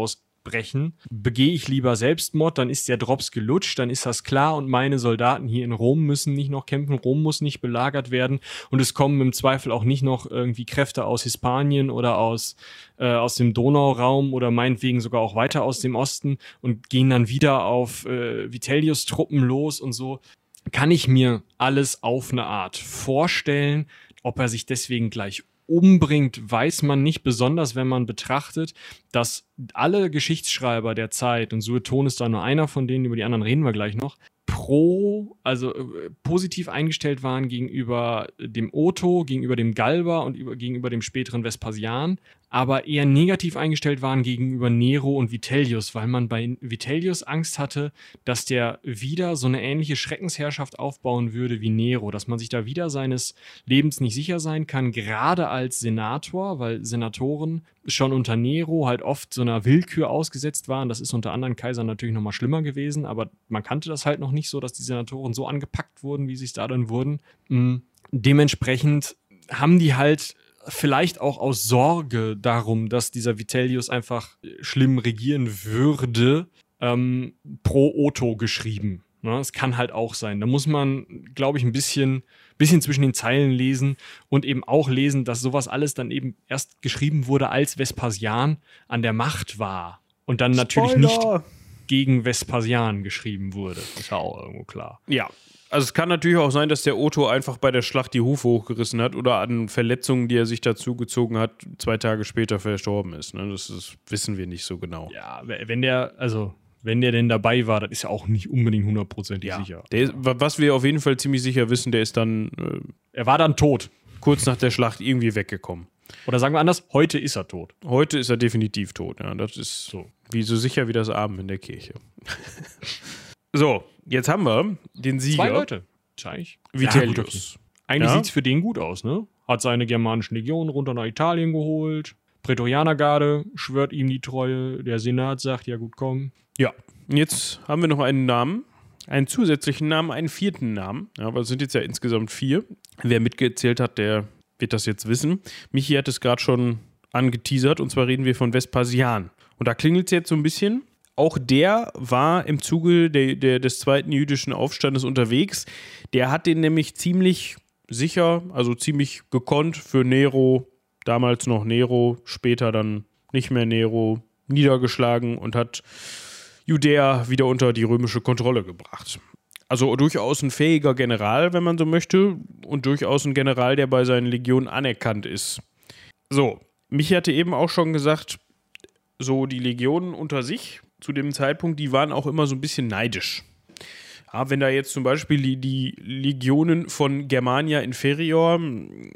ausbrechen, begehe ich lieber Selbstmord, dann ist der Drops gelutscht, dann ist das klar und meine Soldaten hier in Rom müssen nicht noch kämpfen, Rom muss nicht belagert werden und es kommen im Zweifel auch nicht noch irgendwie Kräfte aus Hispanien oder aus, äh, aus dem Donauraum oder meinetwegen sogar auch weiter aus dem Osten und gehen dann wieder auf äh, Vitellius Truppen los und so. Kann ich mir alles auf eine Art vorstellen. Ob er sich deswegen gleich umbringt, weiß man nicht, besonders wenn man betrachtet, dass alle Geschichtsschreiber der Zeit, und Sueton ist da nur einer von denen, über die anderen reden wir gleich noch, pro, also äh, positiv eingestellt waren gegenüber dem Otto, gegenüber dem Galba und über, gegenüber dem späteren Vespasian, aber eher negativ eingestellt waren gegenüber Nero und Vitellius, weil man bei Vitellius Angst hatte, dass der wieder so eine ähnliche Schreckensherrschaft aufbauen würde wie Nero, dass man sich da wieder seines Lebens nicht sicher sein kann, gerade als Senator, weil Senatoren schon unter Nero halt oft so einer Willkür ausgesetzt waren. Das ist unter anderen Kaisern natürlich noch mal schlimmer gewesen, aber man kannte das halt noch nicht so, dass die Senatoren so angepackt wurden, wie sie es da dann wurden. Mhm. Dementsprechend haben die halt vielleicht auch aus Sorge darum, dass dieser Vitellius einfach schlimm regieren würde, ähm, pro Otto geschrieben. Ne? Es kann halt auch sein. Da muss man, glaube ich, ein bisschen, bisschen zwischen den Zeilen lesen und eben auch lesen, dass sowas alles dann eben erst geschrieben wurde, als Vespasian an der Macht war. Und dann natürlich Spoiler. nicht gegen Vespasian geschrieben wurde. Ist ja auch irgendwo klar. Ja, also es kann natürlich auch sein, dass der Otto einfach bei der Schlacht die Hufe hochgerissen hat oder an Verletzungen, die er sich dazu gezogen hat, zwei Tage später verstorben ist. Ne? Das, das, wissen wir nicht so genau. Ja, wenn der, also wenn der denn dabei war, das ist ja auch nicht unbedingt hundertprozentig ja. sicher. Der, was wir auf jeden Fall ziemlich sicher wissen, der ist dann. Äh, er war dann tot. Kurz nach der Schlacht irgendwie weggekommen. Oder sagen wir anders, heute ist er tot. Heute ist er definitiv tot, ja. Das ist so. wie so sicher wie das Abend in der Kirche. [laughs] so, Jetzt haben wir den Sieger. Zwei Leute. Zeig. Vitellius. Ja, okay. Eigentlich ja. sieht es für den gut aus, ne? Hat seine germanischen Legionen runter nach Italien geholt. Prätorianergarde schwört ihm die Treue. Der Senat sagt, ja gut, komm. Ja. Jetzt haben wir noch einen Namen. Einen zusätzlichen Namen, einen vierten Namen. Ja, aber es sind jetzt ja insgesamt vier. Wer mitgezählt hat, der wird das jetzt wissen. Michi hat es gerade schon angeteasert und zwar reden wir von Vespasian. Und da klingelt es jetzt so ein bisschen auch der war im Zuge der, der, des zweiten jüdischen Aufstandes unterwegs. Der hat den nämlich ziemlich sicher, also ziemlich gekonnt für Nero, damals noch Nero, später dann nicht mehr Nero, niedergeschlagen und hat Judäa wieder unter die römische Kontrolle gebracht. Also durchaus ein fähiger General, wenn man so möchte, und durchaus ein General, der bei seinen Legionen anerkannt ist. So, mich hatte eben auch schon gesagt, so die Legionen unter sich, zu dem Zeitpunkt, die waren auch immer so ein bisschen neidisch. Ja, wenn da jetzt zum Beispiel die, die, Legionen von Germania Inferior,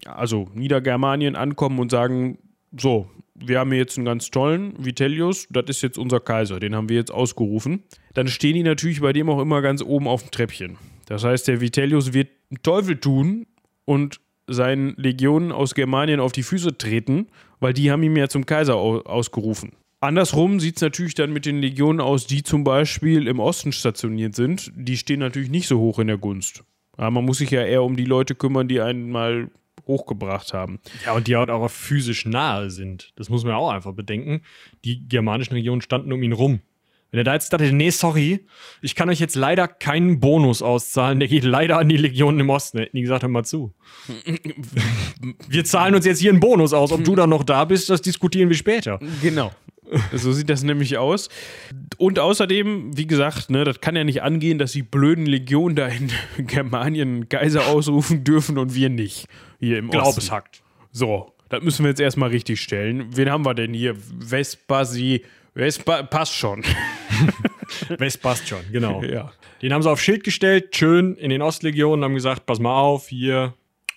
also Niedergermanien, ankommen und sagen, so, wir haben hier jetzt einen ganz tollen Vitellius, das ist jetzt unser Kaiser, den haben wir jetzt ausgerufen, dann stehen die natürlich bei dem auch immer ganz oben auf dem Treppchen. Das heißt, der Vitellius wird einen Teufel tun und seinen Legionen aus Germanien auf die Füße treten, weil die haben ihn ja zum Kaiser ausgerufen. Andersrum sieht es natürlich dann mit den Legionen aus, die zum Beispiel im Osten stationiert sind. Die stehen natürlich nicht so hoch in der Gunst. Aber man muss sich ja eher um die Leute kümmern, die einen mal hochgebracht haben. Ja, und die halt auch physisch nahe sind. Das muss man ja auch einfach bedenken. Die germanischen Regionen standen um ihn rum. Wenn er da jetzt dachte, nee, sorry, ich kann euch jetzt leider keinen Bonus auszahlen, der geht leider an die Legionen im Osten. Hätten die gesagt, hör mal zu. [laughs] wir zahlen uns jetzt hier einen Bonus aus. Ob du dann noch da bist, das diskutieren wir später. Genau. [laughs] So sieht das nämlich aus. Und außerdem, wie gesagt, ne, das kann ja nicht angehen, dass die blöden Legionen da in [laughs] Germanien Geiser ausrufen dürfen und wir nicht. Hier im Glaubeshackt. So, das müssen wir jetzt erstmal richtig stellen. Wen haben wir denn hier? Vespasi. Vespa passt schon. [laughs] West passt schon, genau. Ja. Den haben sie auf Schild gestellt, schön in den Ostlegionen, haben gesagt, pass mal auf, hier,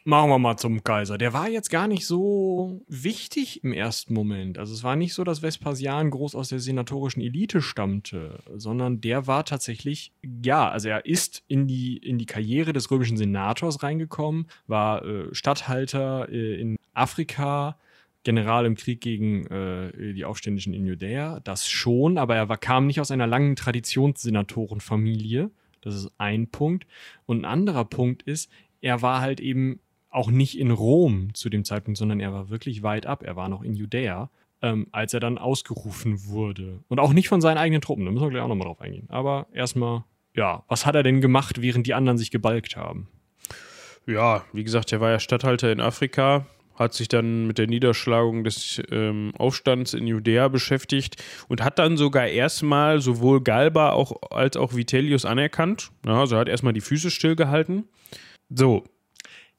Machen wir mal zum Kaiser. Der war jetzt gar nicht so wichtig im ersten Moment. Also es war nicht so, dass Vespasian groß aus der senatorischen Elite stammte, sondern der war tatsächlich, ja, also er ist in die, in die Karriere des römischen Senators reingekommen, war äh, Statthalter äh, in Afrika, General im Krieg gegen äh, die Aufständischen in Judäa, das schon, aber er war, kam nicht aus einer langen Traditionssenatorenfamilie. Das ist ein Punkt. Und ein anderer Punkt ist, er war halt eben auch nicht in Rom zu dem Zeitpunkt, sondern er war wirklich weit ab. Er war noch in Judäa, ähm, als er dann ausgerufen wurde. Und auch nicht von seinen eigenen Truppen. Da müssen wir gleich auch nochmal drauf eingehen. Aber erstmal, ja, was hat er denn gemacht, während die anderen sich gebalgt haben? Ja, wie gesagt, er war ja Statthalter in Afrika, hat sich dann mit der Niederschlagung des ähm, Aufstands in Judäa beschäftigt und hat dann sogar erstmal sowohl Galba auch, als auch Vitellius anerkannt. Ja, also hat erstmal die Füße stillgehalten. So,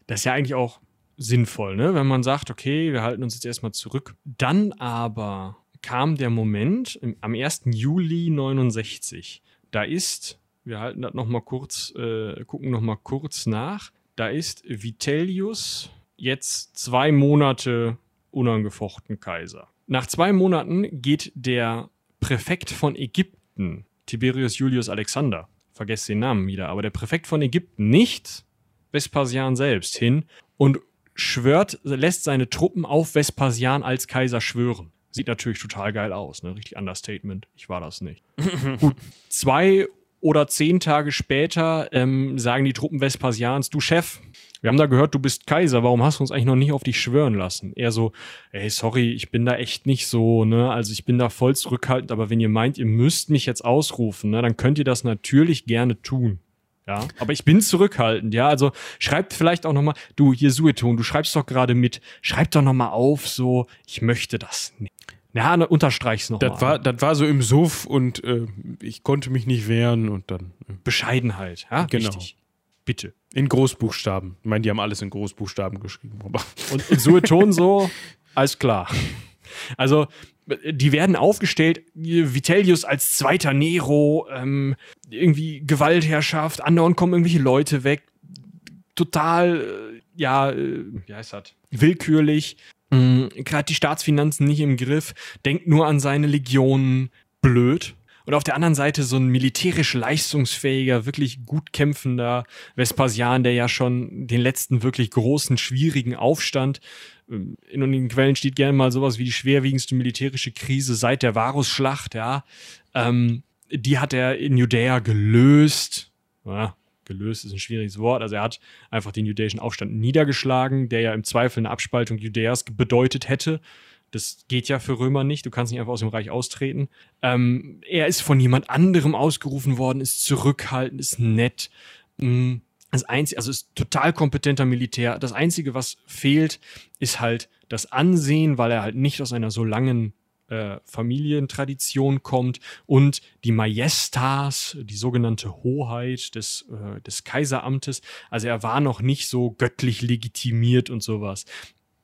das ist ja eigentlich auch sinnvoll, ne? wenn man sagt, okay, wir halten uns jetzt erstmal zurück. Dann aber kam der Moment am 1. Juli 69. Da ist Wir halten das noch mal kurz, äh, gucken noch mal kurz nach. Da ist Vitellius jetzt zwei Monate unangefochten Kaiser. Nach zwei Monaten geht der Präfekt von Ägypten, Tiberius Julius Alexander, vergesst den Namen wieder, aber der Präfekt von Ägypten, nicht Vespasian selbst, hin und schwört, lässt seine Truppen auf Vespasian als Kaiser schwören. Sieht natürlich total geil aus, ne? Richtig Understatement. Ich war das nicht. [laughs] Gut, zwei oder zehn Tage später ähm, sagen die Truppen Vespasians, du Chef, wir haben da gehört, du bist Kaiser, warum hast du uns eigentlich noch nicht auf dich schwören lassen? Er so, ey, sorry, ich bin da echt nicht so, ne? Also ich bin da voll zurückhaltend, aber wenn ihr meint, ihr müsst mich jetzt ausrufen, ne, dann könnt ihr das natürlich gerne tun. Ja, aber ich bin zurückhaltend, ja. Also schreibt vielleicht auch nochmal, du hier Sueton, du schreibst doch gerade mit, schreib doch nochmal auf, so, ich möchte das nicht. Ja, unterstreich's nochmal. Das war, das war so im Suff und äh, ich konnte mich nicht wehren und dann. Äh, Bescheidenheit, ja, Genau. Richtig. Bitte. in Großbuchstaben. Ich meine, die haben alles in Großbuchstaben geschrieben. Aber Und, und Sueton so, alles klar. Also, die werden aufgestellt, Vitellius als zweiter Nero, ähm, irgendwie Gewaltherrschaft, andauernd kommen irgendwelche Leute weg, total, äh, ja, äh, wie heißt das? Willkürlich, gerade die Staatsfinanzen nicht im Griff, denkt nur an seine Legionen, blöd. Und auf der anderen Seite so ein militärisch leistungsfähiger, wirklich gut kämpfender Vespasian, der ja schon den letzten wirklich großen, schwierigen Aufstand in den Quellen steht gerne mal sowas wie die schwerwiegendste militärische Krise seit der Varusschlacht, ja. Ähm, die hat er in Judäa gelöst. Ja, gelöst ist ein schwieriges Wort. Also er hat einfach den judäischen Aufstand niedergeschlagen, der ja im Zweifel eine Abspaltung Judäas bedeutet hätte. Das geht ja für Römer nicht. Du kannst nicht einfach aus dem Reich austreten. Ähm, er ist von jemand anderem ausgerufen worden, ist zurückhaltend, ist nett. Mm, Das einzige, also ist total kompetenter Militär. Das Einzige, was fehlt, ist halt das Ansehen, weil er halt nicht aus einer so langen äh, Familientradition kommt und die Majestas, die sogenannte Hoheit des, äh, des Kaiseramtes. Also er war noch nicht so göttlich legitimiert und sowas.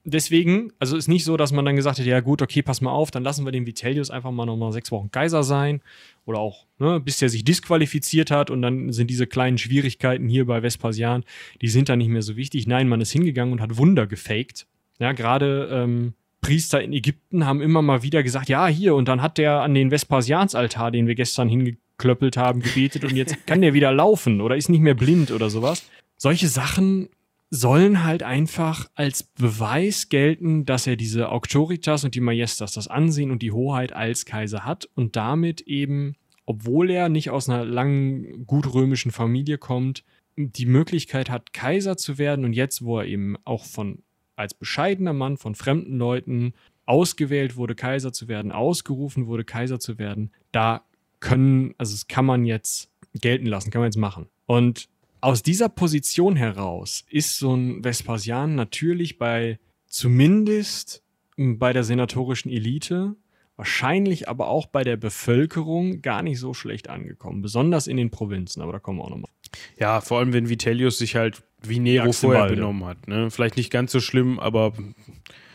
Deswegen, also ist nicht so, dass man dann gesagt hat, ja gut, okay, pass mal auf, dann lassen wir den Vitellius einfach mal nochmal sechs Wochen Kaiser sein oder auch, ne, bis der sich disqualifiziert hat und dann sind diese kleinen Schwierigkeiten hier bei Vespasian, die sind dann nicht mehr so wichtig. Nein, man ist hingegangen und hat Wunder gefaked. Ja, gerade ähm, Priester in Ägypten haben immer mal wieder gesagt, ja, hier, und dann hat der an den Vespasiansaltar, den wir gestern hingeklöppelt haben, gebetet und jetzt kann der wieder laufen oder ist nicht mehr blind oder sowas. Solche Sachen sollen halt einfach als Beweis gelten, dass er diese Auctoritas und die Majestas, das Ansehen und die Hoheit als Kaiser hat und damit eben, obwohl er nicht aus einer langen, gut römischen Familie kommt, die Möglichkeit hat, Kaiser zu werden und jetzt, wo er eben auch von als bescheidener Mann von fremden Leuten ausgewählt wurde, Kaiser zu werden, ausgerufen wurde, Kaiser zu werden, da können, also das kann man jetzt gelten lassen, kann man jetzt machen. Und aus dieser Position heraus ist so ein Vespasian natürlich bei zumindest bei der senatorischen Elite, wahrscheinlich aber auch bei der Bevölkerung gar nicht so schlecht angekommen, besonders in den Provinzen, aber da kommen wir auch nochmal. ja, vor allem, wenn Vitellius sich halt wie Nero vorher benommen hat. Ne? Vielleicht nicht ganz so schlimm, aber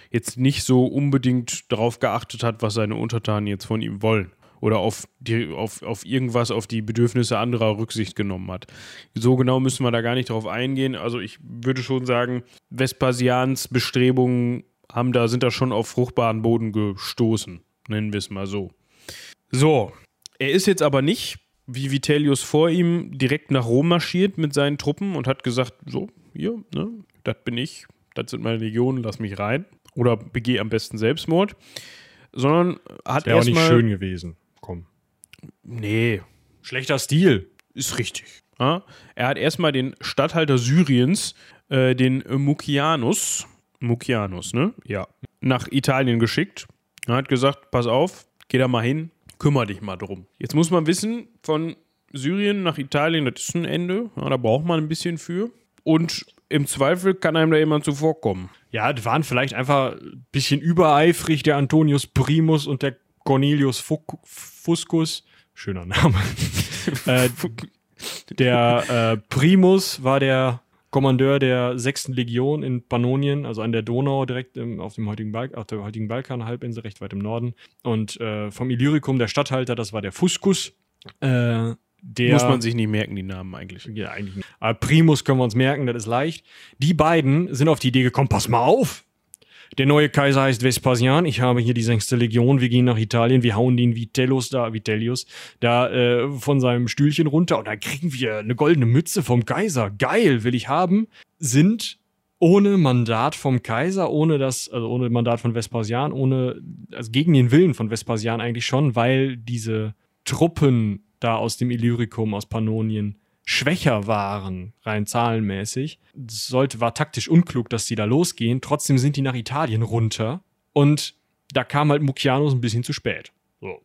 jetzt nicht so unbedingt darauf geachtet hat, was seine Untertanen jetzt von ihm wollen. Oder auf, die, auf, auf irgendwas, auf die Bedürfnisse anderer Rücksicht genommen hat. So genau müssen wir da gar nicht drauf eingehen. Also ich würde schon sagen, Vespasians Bestrebungen haben da, sind da schon auf fruchtbaren Boden gestoßen. Nennen wir es mal so. So, er ist jetzt aber nicht, wie Vitellius vor ihm, direkt nach Rom marschiert mit seinen Truppen und hat gesagt, so, hier, ne, das bin ich, das sind meine Legionen, lass mich rein. Oder begehe am besten Selbstmord. Sondern hat Wäre auch nicht erstmal... schön gewesen. Nee, Schlechter Stil. ist richtig. Ja? Er hat erstmal den Statthalter Syriens, äh, den Mucianus, Mucianus, ne? Ja. Nach Italien geschickt. Er hat gesagt, pass auf, geh da mal hin, kümmere dich mal drum. Jetzt muss man wissen, von Syrien nach Italien, das ist ein Ende. Ja, da braucht man ein bisschen für. Und im Zweifel kann einem da jemand zuvorkommen. Ja, die waren vielleicht einfach ein bisschen übereifrig, der Antonius Primus und der Cornelius Fuscus. Schöner Name. [laughs] äh, der äh, Primus war der Kommandeur der 6. Legion in Pannonien, also an der Donau, direkt im, auf, dem heutigen Balk auf der heutigen Balkanhalbinsel, recht weit im Norden. Und äh, vom Illyricum der Statthalter, das war der Fuscus. Äh, der. Muss man sich nicht merken, die Namen eigentlich. Ja, eigentlich nicht. Aber Primus können wir uns merken, das ist leicht. Die beiden sind auf die Idee gekommen, pass mal auf. Der neue Kaiser heißt Vespasian. Ich habe hier die sechste Legion. Wir gehen nach Italien. Wir hauen den Vitellius da, Vitellius, da äh, von seinem Stühlchen runter. Und dann kriegen wir eine goldene Mütze vom Kaiser. Geil, will ich haben. Sind ohne Mandat vom Kaiser, ohne das, also ohne Mandat von Vespasian, ohne, also gegen den Willen von Vespasian eigentlich schon, weil diese Truppen da aus dem Illyricum, aus Pannonien, schwächer waren, rein zahlenmäßig. Sollte, war taktisch unklug, dass die da losgehen. Trotzdem sind die nach Italien runter. Und da kam halt Mucianus ein bisschen zu spät. So.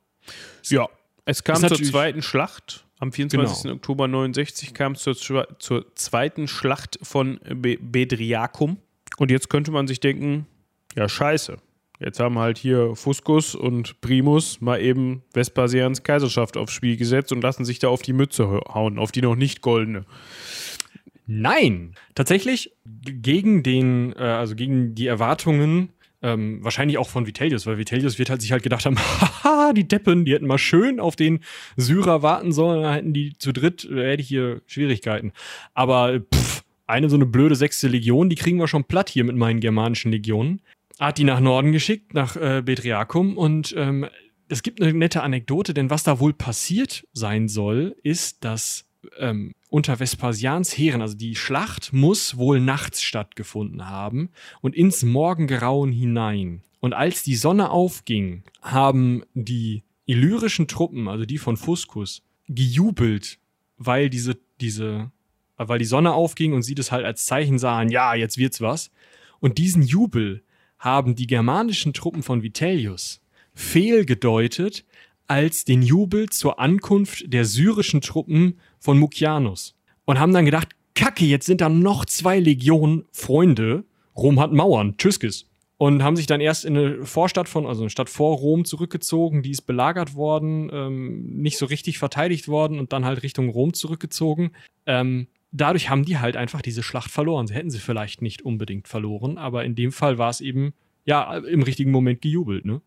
Ja, es kam zur zweiten Schlacht. Am 24. Genau. Oktober 69 kam es zur, zur zweiten Schlacht von Be Bedriacum. Und jetzt könnte man sich denken, ja scheiße. Jetzt haben halt hier Fuscus und Primus mal eben Vespasians Kaiserschaft aufs Spiel gesetzt und lassen sich da auf die Mütze hauen, auf die noch nicht goldene. Nein, tatsächlich gegen den, äh, also gegen die Erwartungen, ähm, wahrscheinlich auch von Vitellius, weil Vitellius wird halt sich halt gedacht haben, [laughs] haha, die Deppen, die hätten mal schön auf den Syrer warten sollen, dann hätten die zu dritt, äh, hätte ich hier Schwierigkeiten. Aber pff, eine so eine blöde sechste Legion, die kriegen wir schon platt hier mit meinen germanischen Legionen. Hat die nach Norden geschickt, nach äh, Betriacum und ähm, es gibt eine nette Anekdote, denn was da wohl passiert sein soll, ist, dass ähm, unter Vespasians Heeren, also die Schlacht muss wohl nachts stattgefunden haben und ins Morgengrauen hinein. Und als die Sonne aufging, haben die illyrischen Truppen, also die von Fuscus, gejubelt, weil diese, diese, weil die Sonne aufging und sie das halt als Zeichen sahen, ja, jetzt wird's was. Und diesen Jubel haben die germanischen Truppen von Vitellius fehlgedeutet als den Jubel zur Ankunft der syrischen Truppen von Mucianus. Und haben dann gedacht, Kacke, jetzt sind da noch zwei Legionen Freunde. Rom hat Mauern, Tschüskis. Und haben sich dann erst in eine Vorstadt von, also eine Stadt vor Rom zurückgezogen, die ist belagert worden, ähm, nicht so richtig verteidigt worden und dann halt Richtung Rom zurückgezogen. Ähm, dadurch haben die halt einfach diese Schlacht verloren. Sie hätten sie vielleicht nicht unbedingt verloren, aber in dem Fall war es eben, ja, im richtigen Moment gejubelt, ne?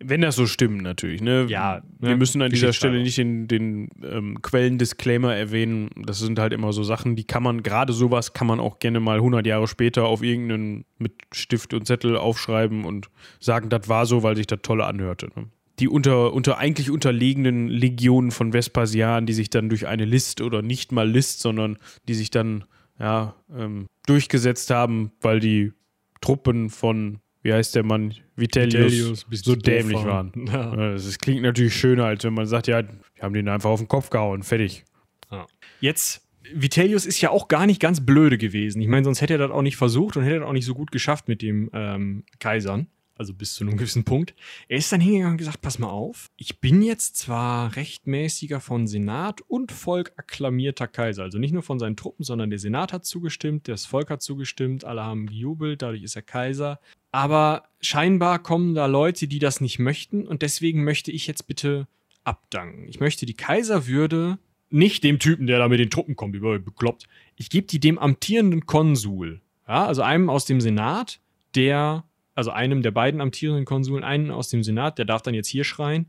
Wenn das so stimmt, natürlich. Ne? Ja, wir ne? müssen an dieser Stelle Geschichtsschreibung. nicht den, den ähm, Quellendisclaimer erwähnen. Das sind halt immer so Sachen, die kann man, gerade sowas kann man auch gerne mal 100 Jahre später auf irgendeinen mit Stift und Zettel aufschreiben und sagen, das war so, weil sich das tolle anhörte. Ne? Die unter, unter eigentlich unterlegenen Legionen von Vespasian, die sich dann durch eine List oder nicht mal List, sondern die sich dann ja, ähm, durchgesetzt haben, weil die Truppen von, wie heißt der Mann, Vitellius, Vitellius, so dämlich waren. waren. Ja. Ja, Das klingt natürlich schöner, als wenn man sagt, ja, wir haben den einfach auf den Kopf gehauen, fertig. Jetzt, Vitellius ist ja auch gar nicht ganz blöde gewesen. Ich meine, sonst hätte er das auch nicht versucht und hätte das auch nicht so gut geschafft mit dem ähm, Kaisern. Also bis zu einem gewissen Punkt. Er ist dann hingegangen und gesagt, pass mal auf, ich bin jetzt zwar rechtmäßiger von Senat und Volk akklamierter Kaiser. Also nicht nur von seinen Truppen, sondern der Senat hat zugestimmt, das Volk hat zugestimmt, alle haben gejubelt, dadurch ist er Kaiser. Aber scheinbar kommen da Leute, die das nicht möchten und deswegen möchte ich jetzt bitte abdanken. Ich möchte die Kaiserwürde nicht dem Typen, der da mit den Truppen kommt, über bekloppt. Ich gebe die dem amtierenden Konsul. Ja, also einem aus dem Senat, der, also einem der beiden amtierenden Konsuln, einen aus dem Senat, der darf dann jetzt hier schreien.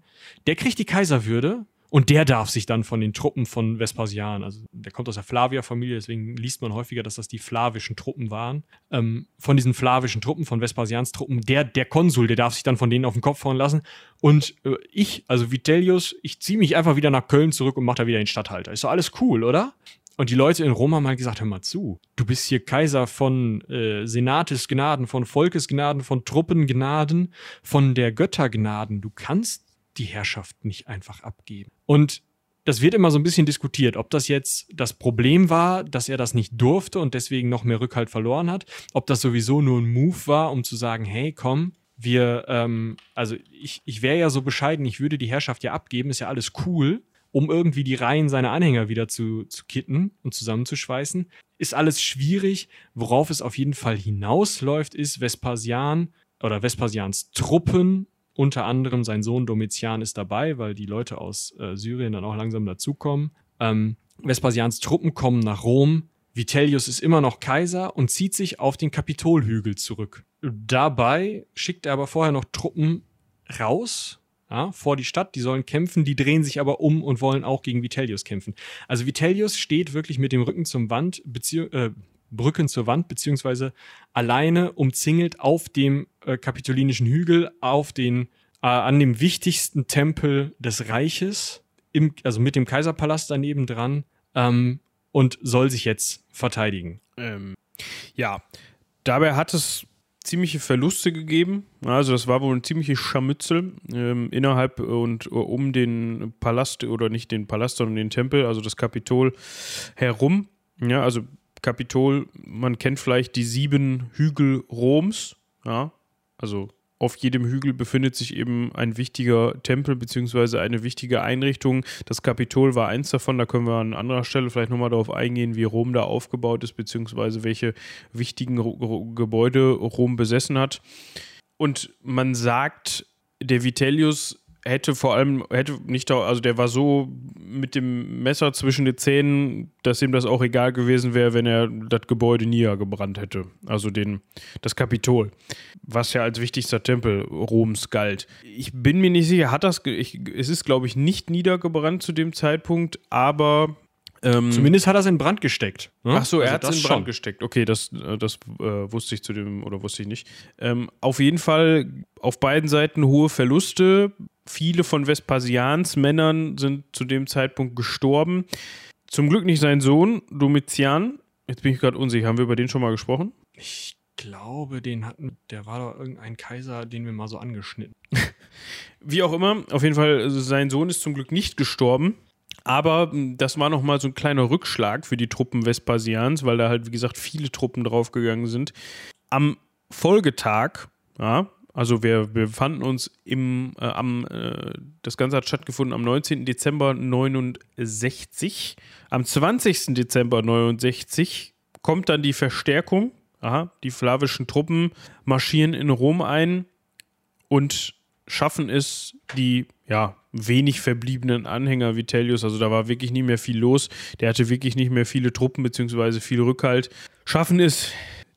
Der kriegt die Kaiserwürde und der darf sich dann von den Truppen von Vespasian, also der kommt aus der Flavia-Familie, deswegen liest man häufiger, dass das die flavischen Truppen waren. Ähm, von diesen flavischen Truppen, von Vespasians Truppen, der, der Konsul, der darf sich dann von denen auf den Kopf hauen lassen. Und äh, ich, also Vitellius, ich ziehe mich einfach wieder nach Köln zurück und mache da wieder den Stadthalter. Ist doch alles cool, oder? Und die Leute in Rom haben halt gesagt, hör mal zu, du bist hier Kaiser von äh, Senatesgnaden, von Volkesgnaden, von Truppengnaden, von der Göttergnaden. Du kannst die Herrschaft nicht einfach abgeben. Und das wird immer so ein bisschen diskutiert, ob das jetzt das Problem war, dass er das nicht durfte und deswegen noch mehr Rückhalt verloren hat, ob das sowieso nur ein Move war, um zu sagen, hey, komm, wir, ähm, also ich, ich wäre ja so bescheiden, ich würde die Herrschaft ja abgeben, ist ja alles cool, um irgendwie die Reihen seiner Anhänger wieder zu, zu kitten und zusammenzuschweißen. Ist alles schwierig. Worauf es auf jeden Fall hinausläuft, ist Vespasian oder Vespasians Truppen unter anderem sein Sohn Domitian ist dabei, weil die Leute aus äh, Syrien dann auch langsam dazukommen. Ähm, Vespasians Truppen kommen nach Rom. Vitellius ist immer noch Kaiser und zieht sich auf den Kapitolhügel zurück. Dabei schickt er aber vorher noch Truppen raus ja, vor die Stadt, die sollen kämpfen, die drehen sich aber um und wollen auch gegen Vitellius kämpfen. Also Vitellius steht wirklich mit dem Rücken zum Wand, äh, Brücken zur Wand, beziehungsweise alleine umzingelt auf dem äh, kapitolinischen Hügel, auf den, äh, an dem wichtigsten Tempel des Reiches, im, also mit dem Kaiserpalast daneben dran, ähm, und soll sich jetzt verteidigen. Ähm, ja, dabei hat es ziemliche Verluste gegeben. Also das war wohl ein ziemliches Scharmützel ähm, innerhalb und um den Palast oder nicht den Palast, sondern den Tempel, also das Kapitol herum. Ja, also Kapitol, man kennt vielleicht die sieben Hügel Roms. Ja, also auf jedem Hügel befindet sich eben ein wichtiger Tempel bzw. eine wichtige Einrichtung. Das Kapitol war eins davon. Da können wir an anderer Stelle vielleicht nochmal darauf eingehen, wie Rom da aufgebaut ist, beziehungsweise welche wichtigen Gebäude Rom besessen hat. Und man sagt, der Vitellius hätte vor allem, hätte nicht, also der war so mit dem Messer zwischen den Zähnen, dass ihm das auch egal gewesen wäre, wenn er das Gebäude niedergebrannt hätte. Also den, das Kapitol, was ja als wichtigster Tempel Roms galt. Ich bin mir nicht sicher, hat das, ich, es ist glaube ich nicht niedergebrannt zu dem Zeitpunkt, aber ähm, Zumindest hat er es in Brand gesteckt. Ne? Ach so, er also hat es in Brand schon. gesteckt. Okay, das, äh, das äh, wusste ich zu dem oder wusste ich nicht. Ähm, auf jeden Fall auf beiden Seiten hohe Verluste. Viele von Vespasians Männern sind zu dem Zeitpunkt gestorben. Zum Glück nicht sein Sohn, Domitian. Jetzt bin ich gerade unsicher. Haben wir über den schon mal gesprochen? Ich glaube, den hatten, der war doch irgendein Kaiser, den wir mal so angeschnitten. [laughs] Wie auch immer, auf jeden Fall, also sein Sohn ist zum Glück nicht gestorben. Aber das war nochmal so ein kleiner Rückschlag für die Truppen Vespasians, weil da halt, wie gesagt, viele Truppen draufgegangen sind. Am Folgetag, ja, also wir, befanden uns im, äh, am, äh, das Ganze hat stattgefunden am 19. Dezember 69. Am 20. Dezember 69 kommt dann die Verstärkung. Aha, die flavischen Truppen marschieren in Rom ein und schaffen es, die ja, wenig verbliebenen Anhänger Vitellius, also da war wirklich nicht mehr viel los, der hatte wirklich nicht mehr viele Truppen bzw. viel Rückhalt, schaffen es,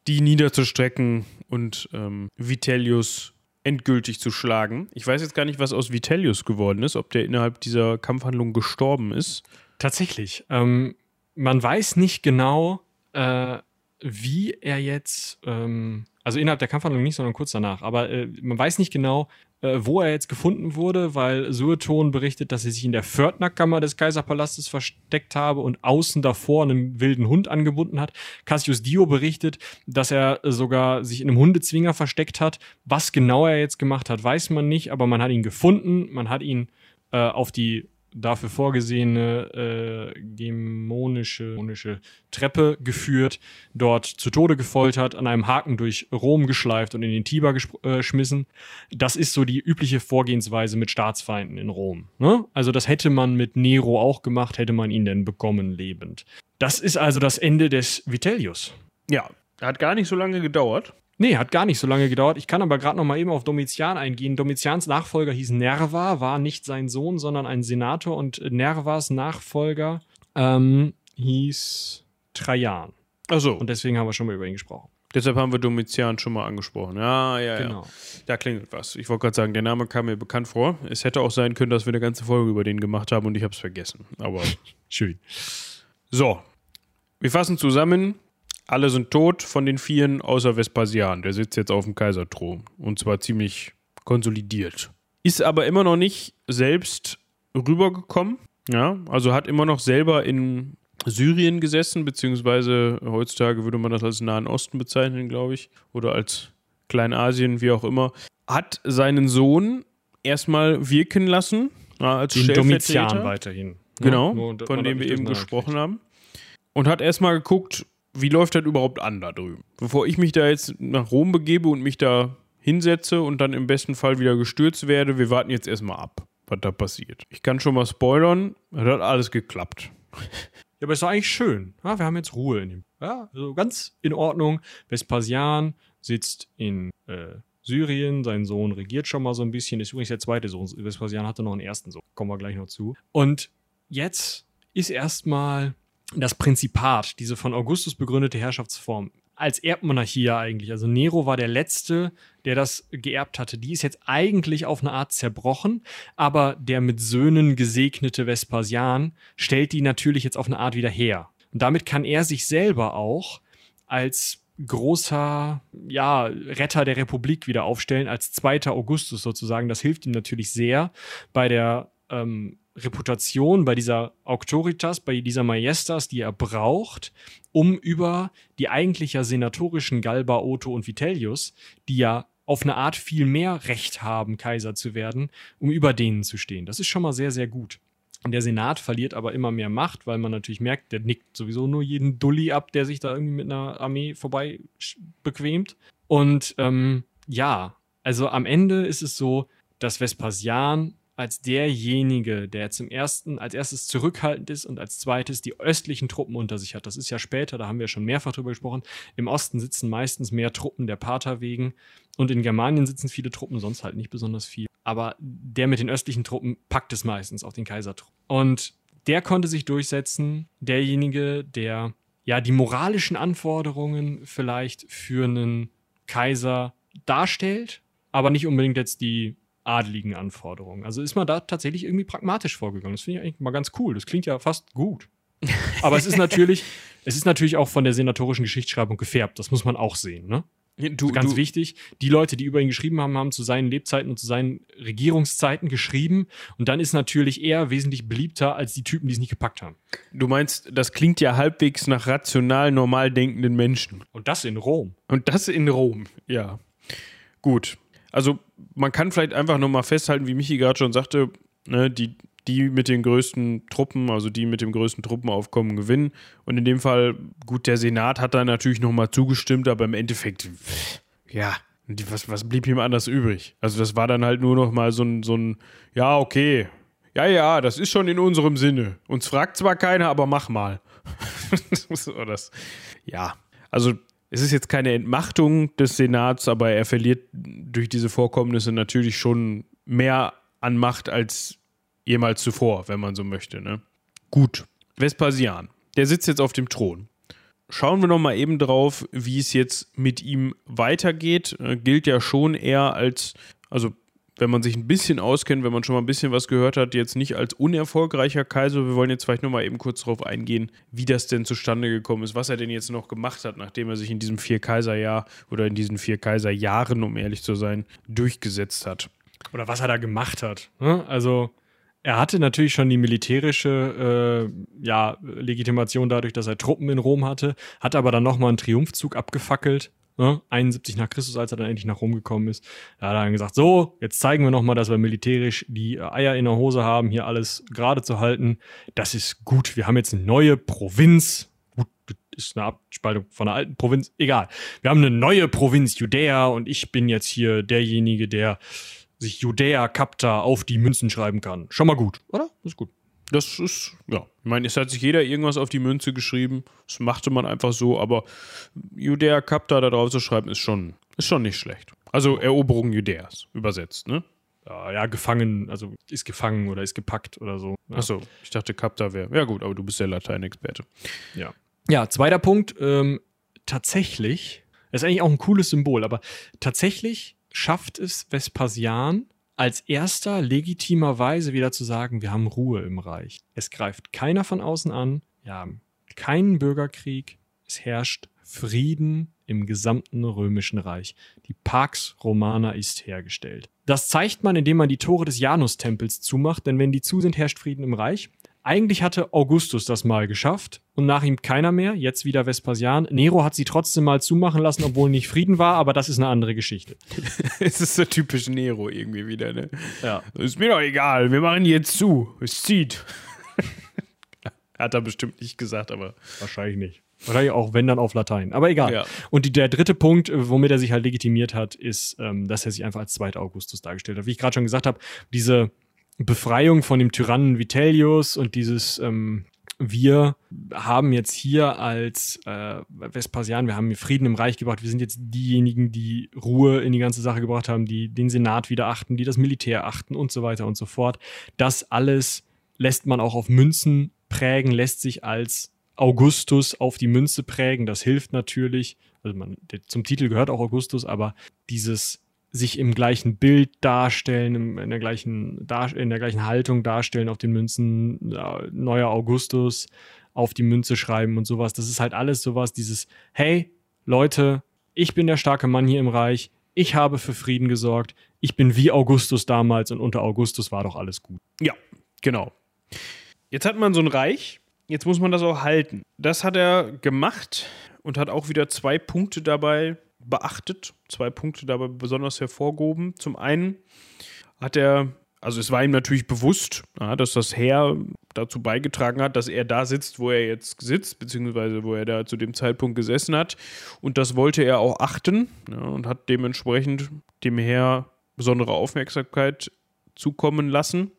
die niederzustrecken und ähm, Vitellius endgültig zu schlagen. Ich weiß jetzt gar nicht, was aus Vitellius geworden ist, ob der innerhalb dieser Kampfhandlung gestorben ist. Tatsächlich. Ähm, man weiß nicht genau, äh, wie er jetzt, ähm, also innerhalb der Kampfhandlung nicht, sondern kurz danach, aber äh, man weiß nicht genau, äh, wo er jetzt gefunden wurde, weil Sueton berichtet, dass er sich in der Pförtnerkammer des Kaiserpalastes versteckt habe und außen davor einen wilden Hund angebunden hat. Cassius Dio berichtet, dass er sogar sich in einem Hundezwinger versteckt hat. Was genau er jetzt gemacht hat, weiß man nicht, aber man hat ihn gefunden, man hat ihn äh, auf die dafür vorgesehene äh, dämonische, Treppe geführt, dort zu Tode gefoltert, an einem Haken durch Rom geschleift und in den Tiber äh, geschmissen. Das ist so die übliche Vorgehensweise mit Staatsfeinden in Rom. Ne? Also das hätte man mit Nero auch gemacht, hätte man ihn denn bekommen lebend. Das ist also das Ende des Vitellius. Ja, hat gar nicht so lange gedauert. Nee, hat gar nicht so lange gedauert. Ich kann aber gerade noch mal eben auf Domitian eingehen. Domitians Nachfolger hieß Nerva, war nicht sein Sohn, sondern ein Senator und Nervas Nachfolger ähm, hieß Trajan. Ach so. Und deswegen haben wir schon mal über ihn gesprochen. Deshalb haben wir Domitian schon mal angesprochen. Ja, ja, genau. ja. Da klingelt was. Ich wollte gerade sagen, der Name kam mir bekannt vor. Es hätte auch sein können, dass wir eine ganze Folge über den gemacht haben und ich habe es vergessen. Aber [laughs] schön. So, wir fassen zusammen alle sind tot von den Vieren, außer Vespasian. Der sitzt jetzt auf dem Kaiserthron. Und zwar ziemlich konsolidiert. Ist aber immer noch nicht selbst rübergekommen. Ja, also hat immer noch selber in Syrien gesessen, beziehungsweise heutzutage würde man das als Nahen Osten bezeichnen, glaube ich. Oder als Kleinasien, wie auch immer. Hat seinen Sohn erstmal wirken lassen. Ja, als Den Domitian weiterhin. Genau, ja, von dem wir eben gesprochen haben. Und hat erstmal geguckt, wie läuft das überhaupt an da drüben? Bevor ich mich da jetzt nach Rom begebe und mich da hinsetze und dann im besten Fall wieder gestürzt werde, wir warten jetzt erstmal ab, was da passiert. Ich kann schon mal spoilern, es hat alles geklappt. Ja, aber ist doch eigentlich schön. Ja, wir haben jetzt Ruhe in dem. Ja, also ganz in Ordnung. Vespasian sitzt in äh, Syrien, sein Sohn regiert schon mal so ein bisschen, ist übrigens der zweite Sohn. Vespasian hatte noch einen ersten Sohn. Kommen wir gleich noch zu. Und jetzt ist erstmal das Prinzipat, diese von Augustus begründete Herrschaftsform, als Erbmonarchie ja eigentlich. Also Nero war der Letzte, der das geerbt hatte. Die ist jetzt eigentlich auf eine Art zerbrochen, aber der mit Söhnen gesegnete Vespasian stellt die natürlich jetzt auf eine Art wieder her. Und damit kann er sich selber auch als großer ja, Retter der Republik wieder aufstellen, als zweiter Augustus sozusagen. Das hilft ihm natürlich sehr bei der ähm, Reputation, bei dieser Auctoritas, bei dieser Majestas, die er braucht, um über die eigentlich ja senatorischen Galba, Otto und Vitellius, die ja auf eine Art viel mehr Recht haben, Kaiser zu werden, um über denen zu stehen. Das ist schon mal sehr, sehr gut. Der Senat verliert aber immer mehr Macht, weil man natürlich merkt, der nickt sowieso nur jeden Dulli ab, der sich da irgendwie mit einer Armee vorbei bequemt. Und ähm, ja, also am Ende ist es so, dass Vespasian als derjenige, der zum ersten, als erstes zurückhaltend ist und als zweites die östlichen Truppen unter sich hat. Das ist ja später, da haben wir schon mehrfach drüber gesprochen. Im Osten sitzen meistens mehr Truppen der Pater wegen und in Germanien sitzen viele Truppen, sonst halt nicht besonders viel aber der mit den östlichen Truppen packt es meistens auf den Kaisertrupp. Und der konnte sich durchsetzen, derjenige, der ja die moralischen Anforderungen vielleicht für einen Kaiser darstellt, aber nicht unbedingt jetzt die adligen Anforderungen. Also ist man da tatsächlich irgendwie pragmatisch vorgegangen. Das finde ich eigentlich mal ganz cool. Das klingt ja fast gut. Aber es ist [laughs] natürlich, es ist natürlich auch von der senatorischen Geschichtsschreibung gefärbt. Das muss man auch sehen, ne? Du, ganz du, wichtig, die Leute, die über ihn geschrieben haben, haben zu seinen Lebzeiten und zu seinen Regierungszeiten geschrieben. Und dann ist natürlich er wesentlich beliebter als die Typen, die es nicht gepackt haben. Du meinst, das klingt ja halbwegs nach rational, normal denkenden Menschen. Und das in Rom. Und das in Rom, ja. Gut. Also man kann vielleicht einfach nochmal festhalten, wie Michi gerade schon sagte, ne, die, die mit den größten Truppen, also die mit dem größten Truppenaufkommen gewinnen. Und in dem Fall, gut, der Senat hat da natürlich nochmal zugestimmt, aber im Endeffekt, ja, was, was blieb ihm anders übrig? Also das war dann halt nur nochmal so ein, so ein, ja, okay, ja, ja, das ist schon in unserem Sinne. Uns fragt zwar keiner, aber mach mal. [laughs] das, ja, also es ist jetzt keine Entmachtung des Senats, aber er verliert durch diese Vorkommnisse natürlich schon mehr an Macht, als jemals zuvor, wenn man so möchte. Ne? Gut, Vespasian, der sitzt jetzt auf dem Thron. Schauen wir noch mal eben drauf, wie es jetzt mit ihm weitergeht. Äh, gilt ja schon eher als, also wenn man sich ein bisschen auskennt, wenn man schon mal ein bisschen was gehört hat, jetzt nicht als unerfolgreicher Kaiser. Wir wollen jetzt vielleicht noch mal eben kurz darauf eingehen, wie das denn zustande gekommen ist, was er denn jetzt noch gemacht hat, nachdem er sich in diesem vier Kaiserjahr oder in diesen vier Kaiserjahren, um ehrlich zu sein, durchgesetzt hat. Oder was er da gemacht hat. Ne? Also er hatte natürlich schon die militärische äh, ja, Legitimation dadurch, dass er Truppen in Rom hatte, hat aber dann nochmal einen Triumphzug abgefackelt. Ne? 71 nach Christus, als er dann endlich nach Rom gekommen ist. Da hat er dann gesagt, so, jetzt zeigen wir nochmal, dass wir militärisch die Eier in der Hose haben, hier alles gerade zu halten. Das ist gut. Wir haben jetzt eine neue Provinz. Gut, das ist eine Abspaltung von einer alten Provinz. Egal. Wir haben eine neue Provinz Judäa und ich bin jetzt hier derjenige, der sich Judäa Capta auf die Münzen schreiben kann. Schon mal gut, oder? Das ist gut. Das ist, ja. Ich meine, es hat sich jeder irgendwas auf die Münze geschrieben. Das machte man einfach so, aber Judäa Capta da drauf zu schreiben, ist schon, ist schon nicht schlecht. Also Eroberung Judäas, übersetzt, ne? Ja, gefangen, also ist gefangen oder ist gepackt oder so. Ja. Achso, ich dachte Capta wäre. Ja, gut, aber du bist der Lateinexperte. Ja. Ja, zweiter Punkt. Ähm, tatsächlich, das ist eigentlich auch ein cooles Symbol, aber tatsächlich schafft es Vespasian als erster legitimerweise wieder zu sagen, wir haben Ruhe im Reich. Es greift keiner von außen an, wir haben keinen Bürgerkrieg, es herrscht Frieden im gesamten römischen Reich. Die Pax Romana ist hergestellt. Das zeigt man, indem man die Tore des Janustempels zumacht, denn wenn die zu sind, herrscht Frieden im Reich. Eigentlich hatte Augustus das mal geschafft und nach ihm keiner mehr, jetzt wieder Vespasian. Nero hat sie trotzdem mal zumachen lassen, obwohl nicht Frieden war, aber das ist eine andere Geschichte. [laughs] es ist so typisch Nero irgendwie wieder, ne? Ja. Ist mir doch egal, wir machen jetzt zu. Es zieht. [laughs] hat er bestimmt nicht gesagt, aber. Wahrscheinlich nicht. Wahrscheinlich auch, wenn dann auf Latein. Aber egal. Ja. Und die, der dritte Punkt, womit er sich halt legitimiert hat, ist, ähm, dass er sich einfach als zweiter Augustus dargestellt hat. Wie ich gerade schon gesagt habe, diese Befreiung von dem Tyrannen Vitellius und dieses ähm, wir haben jetzt hier als äh, Vespasian, wir haben Frieden im Reich gebracht, wir sind jetzt diejenigen, die Ruhe in die ganze Sache gebracht haben, die den Senat wieder achten, die das Militär achten und so weiter und so fort. Das alles lässt man auch auf Münzen prägen, lässt sich als Augustus auf die Münze prägen. Das hilft natürlich. also man, zum Titel gehört auch Augustus, aber dieses sich im gleichen Bild darstellen, in, der gleichen, in der gleichen Haltung darstellen auf den Münzen, neuer Augustus auf die Münze schreiben und sowas. Das ist halt alles sowas, dieses, hey, Leute, ich bin der starke Mann hier im Reich, ich habe für Frieden gesorgt, ich bin wie Augustus damals und unter Augustus war doch alles gut. Ja, genau. Jetzt hat man so ein Reich, jetzt muss man das auch halten. Das hat er gemacht und hat auch wieder zwei Punkte dabei beachtet, zwei Punkte dabei besonders hervorgehoben. Zum einen hat er, also es war ihm natürlich bewusst, dass das Heer dazu beigetragen hat, dass er da sitzt, wo er jetzt sitzt, beziehungsweise wo er da zu dem Zeitpunkt gesessen hat. Und das wollte er auch achten und hat dementsprechend dem Heer besondere Aufmerksamkeit zukommen lassen.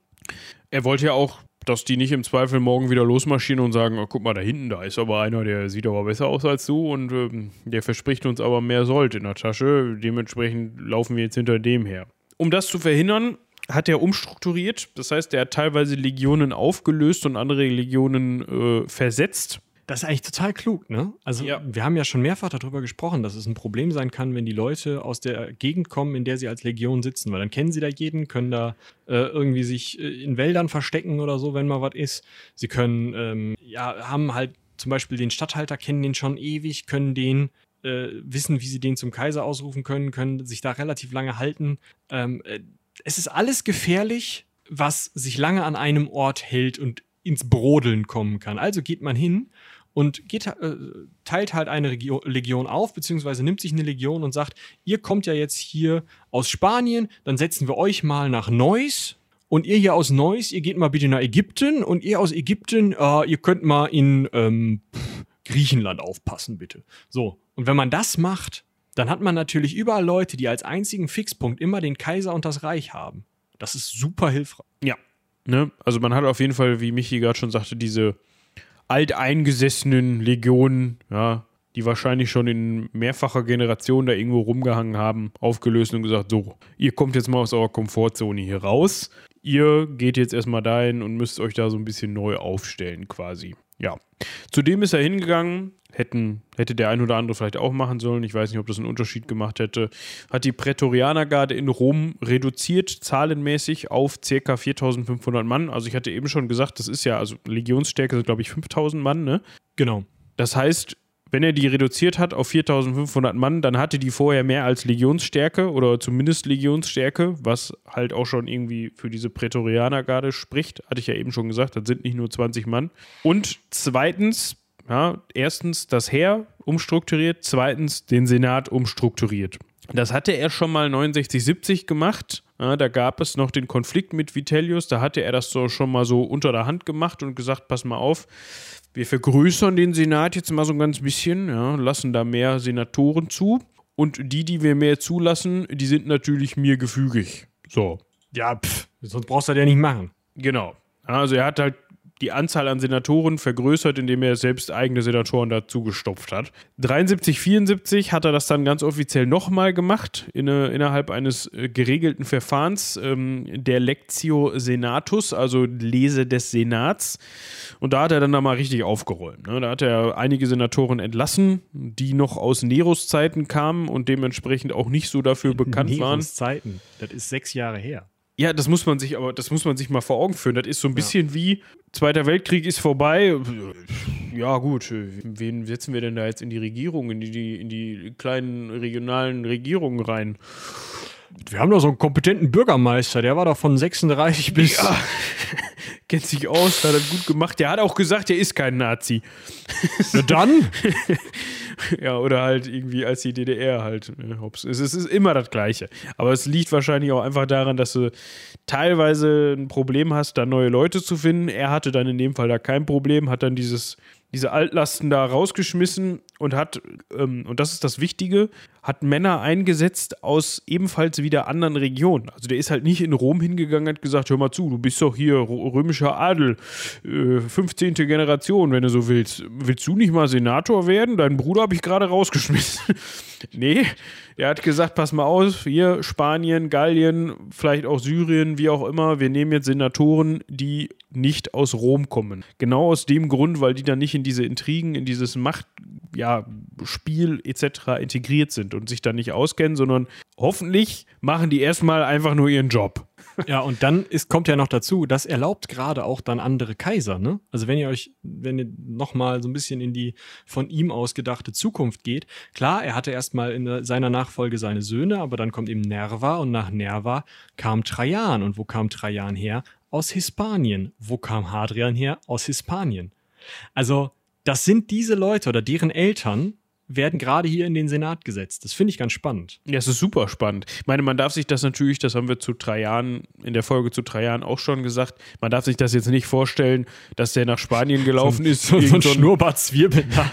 Er wollte ja auch dass die nicht im Zweifel morgen wieder losmarschieren und sagen, oh, guck mal, da hinten, da ist aber einer, der sieht aber besser aus als du und ähm, der verspricht uns aber mehr Sold in der Tasche. Dementsprechend laufen wir jetzt hinter dem her. Um das zu verhindern, hat er umstrukturiert. Das heißt, er hat teilweise Legionen aufgelöst und andere Legionen äh, versetzt. Das ist eigentlich total klug, ne? Also, ja. wir haben ja schon mehrfach darüber gesprochen, dass es ein Problem sein kann, wenn die Leute aus der Gegend kommen, in der sie als Legion sitzen, weil dann kennen sie da jeden, können da äh, irgendwie sich äh, in Wäldern verstecken oder so, wenn mal was ist. Sie können, ähm, ja, haben halt zum Beispiel den Stadthalter, kennen den schon ewig, können den äh, wissen, wie sie den zum Kaiser ausrufen können, können sich da relativ lange halten. Ähm, äh, es ist alles gefährlich, was sich lange an einem Ort hält und ins Brodeln kommen kann. Also geht man hin und geht, äh, teilt halt eine Regio Legion auf, beziehungsweise nimmt sich eine Legion und sagt, ihr kommt ja jetzt hier aus Spanien, dann setzen wir euch mal nach Neuss und ihr hier aus Neuss, ihr geht mal bitte nach Ägypten und ihr aus Ägypten, äh, ihr könnt mal in ähm, Griechenland aufpassen, bitte. So, und wenn man das macht, dann hat man natürlich überall Leute, die als einzigen Fixpunkt immer den Kaiser und das Reich haben. Das ist super hilfreich. Ja. Ne? Also man hat auf jeden Fall, wie Michi gerade schon sagte, diese alteingesessenen Legionen, ja, die wahrscheinlich schon in mehrfacher Generation da irgendwo rumgehangen haben, aufgelöst und gesagt, so, ihr kommt jetzt mal aus eurer Komfortzone hier raus. Ihr geht jetzt erstmal dahin und müsst euch da so ein bisschen neu aufstellen quasi. Ja. Zudem ist er hingegangen, hätten, hätte der ein oder andere vielleicht auch machen sollen. Ich weiß nicht, ob das einen Unterschied gemacht hätte. Hat die Prätorianergarde in Rom reduziert, zahlenmäßig auf ca. 4500 Mann. Also ich hatte eben schon gesagt, das ist ja, also Legionsstärke sind glaube ich 5000 Mann, ne? Genau. Das heißt, wenn er die reduziert hat auf 4500 Mann, dann hatte die vorher mehr als Legionsstärke oder zumindest Legionsstärke, was halt auch schon irgendwie für diese Prätorianergarde spricht. Hatte ich ja eben schon gesagt, das sind nicht nur 20 Mann. Und zweitens, ja, erstens das Heer umstrukturiert, zweitens den Senat umstrukturiert. Das hatte er schon mal 69, 70 gemacht. Ja, da gab es noch den Konflikt mit Vitellius. Da hatte er das so schon mal so unter der Hand gemacht und gesagt: Pass mal auf, wir vergrößern den Senat jetzt mal so ein ganz bisschen, ja, lassen da mehr Senatoren zu. Und die, die wir mehr zulassen, die sind natürlich mir gefügig. So. Ja, pff, sonst brauchst du das ja nicht machen. Genau. Also er hat halt die Anzahl an Senatoren vergrößert, indem er selbst eigene Senatoren dazu gestopft hat. 73, 74 hat er das dann ganz offiziell nochmal gemacht, in, innerhalb eines äh, geregelten Verfahrens, ähm, der Lectio Senatus, also Lese des Senats. Und da hat er dann da mal richtig aufgeräumt. Ne? Da hat er einige Senatoren entlassen, die noch aus Neros Zeiten kamen und dementsprechend auch nicht so dafür [laughs] bekannt Neros waren. Neros Zeiten, das ist sechs Jahre her. Ja, das muss man sich aber, das muss man sich mal vor Augen führen. Das ist so ein bisschen ja. wie Zweiter Weltkrieg ist vorbei. Ja, gut, wen setzen wir denn da jetzt in die Regierung, in die, in die kleinen regionalen Regierungen rein? Wir haben doch so einen kompetenten Bürgermeister, der war doch von 36 bis. Ja. [laughs] Kennt sich aus, hat er gut gemacht. Der hat auch gesagt, er ist kein Nazi. Na dann? [laughs] [laughs] ja, oder halt irgendwie als die DDR halt. Ne, hops. Es ist immer das Gleiche. Aber es liegt wahrscheinlich auch einfach daran, dass du teilweise ein Problem hast, da neue Leute zu finden. Er hatte dann in dem Fall da kein Problem, hat dann dieses diese Altlasten da rausgeschmissen und hat, ähm, und das ist das Wichtige, hat Männer eingesetzt aus ebenfalls wieder anderen Regionen. Also der ist halt nicht in Rom hingegangen und hat gesagt, hör mal zu, du bist doch hier römischer Adel, äh, 15. Generation, wenn du so willst. Willst du nicht mal Senator werden? Deinen Bruder habe ich gerade rausgeschmissen. [laughs] nee, er hat gesagt, pass mal aus, hier Spanien, Gallien, vielleicht auch Syrien, wie auch immer, wir nehmen jetzt Senatoren, die nicht aus Rom kommen. Genau aus dem Grund, weil die dann nicht in diese Intrigen, in dieses Macht, ja, ja, Spiel etc. integriert sind und sich da nicht auskennen, sondern hoffentlich machen die erstmal einfach nur ihren Job. Ja, und dann ist, kommt ja noch dazu, das erlaubt gerade auch dann andere Kaiser, ne? Also wenn ihr euch, wenn ihr nochmal so ein bisschen in die von ihm ausgedachte Zukunft geht, klar, er hatte erstmal in seiner Nachfolge seine Söhne, aber dann kommt eben Nerva und nach Nerva kam Trajan. Und wo kam Trajan her? Aus Hispanien. Wo kam Hadrian her? Aus Hispanien. Also, das sind diese Leute oder deren Eltern, werden gerade hier in den Senat gesetzt. Das finde ich ganz spannend. Ja, es ist super spannend. Ich meine, man darf sich das natürlich, das haben wir zu drei Jahren, in der Folge zu drei Jahren auch schon gesagt, man darf sich das jetzt nicht vorstellen, dass der nach Spanien gelaufen [laughs] so, ist. So, so ein Schnurrbart Zwirbelnder.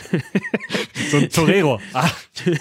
[laughs] so ein Torero. Ah,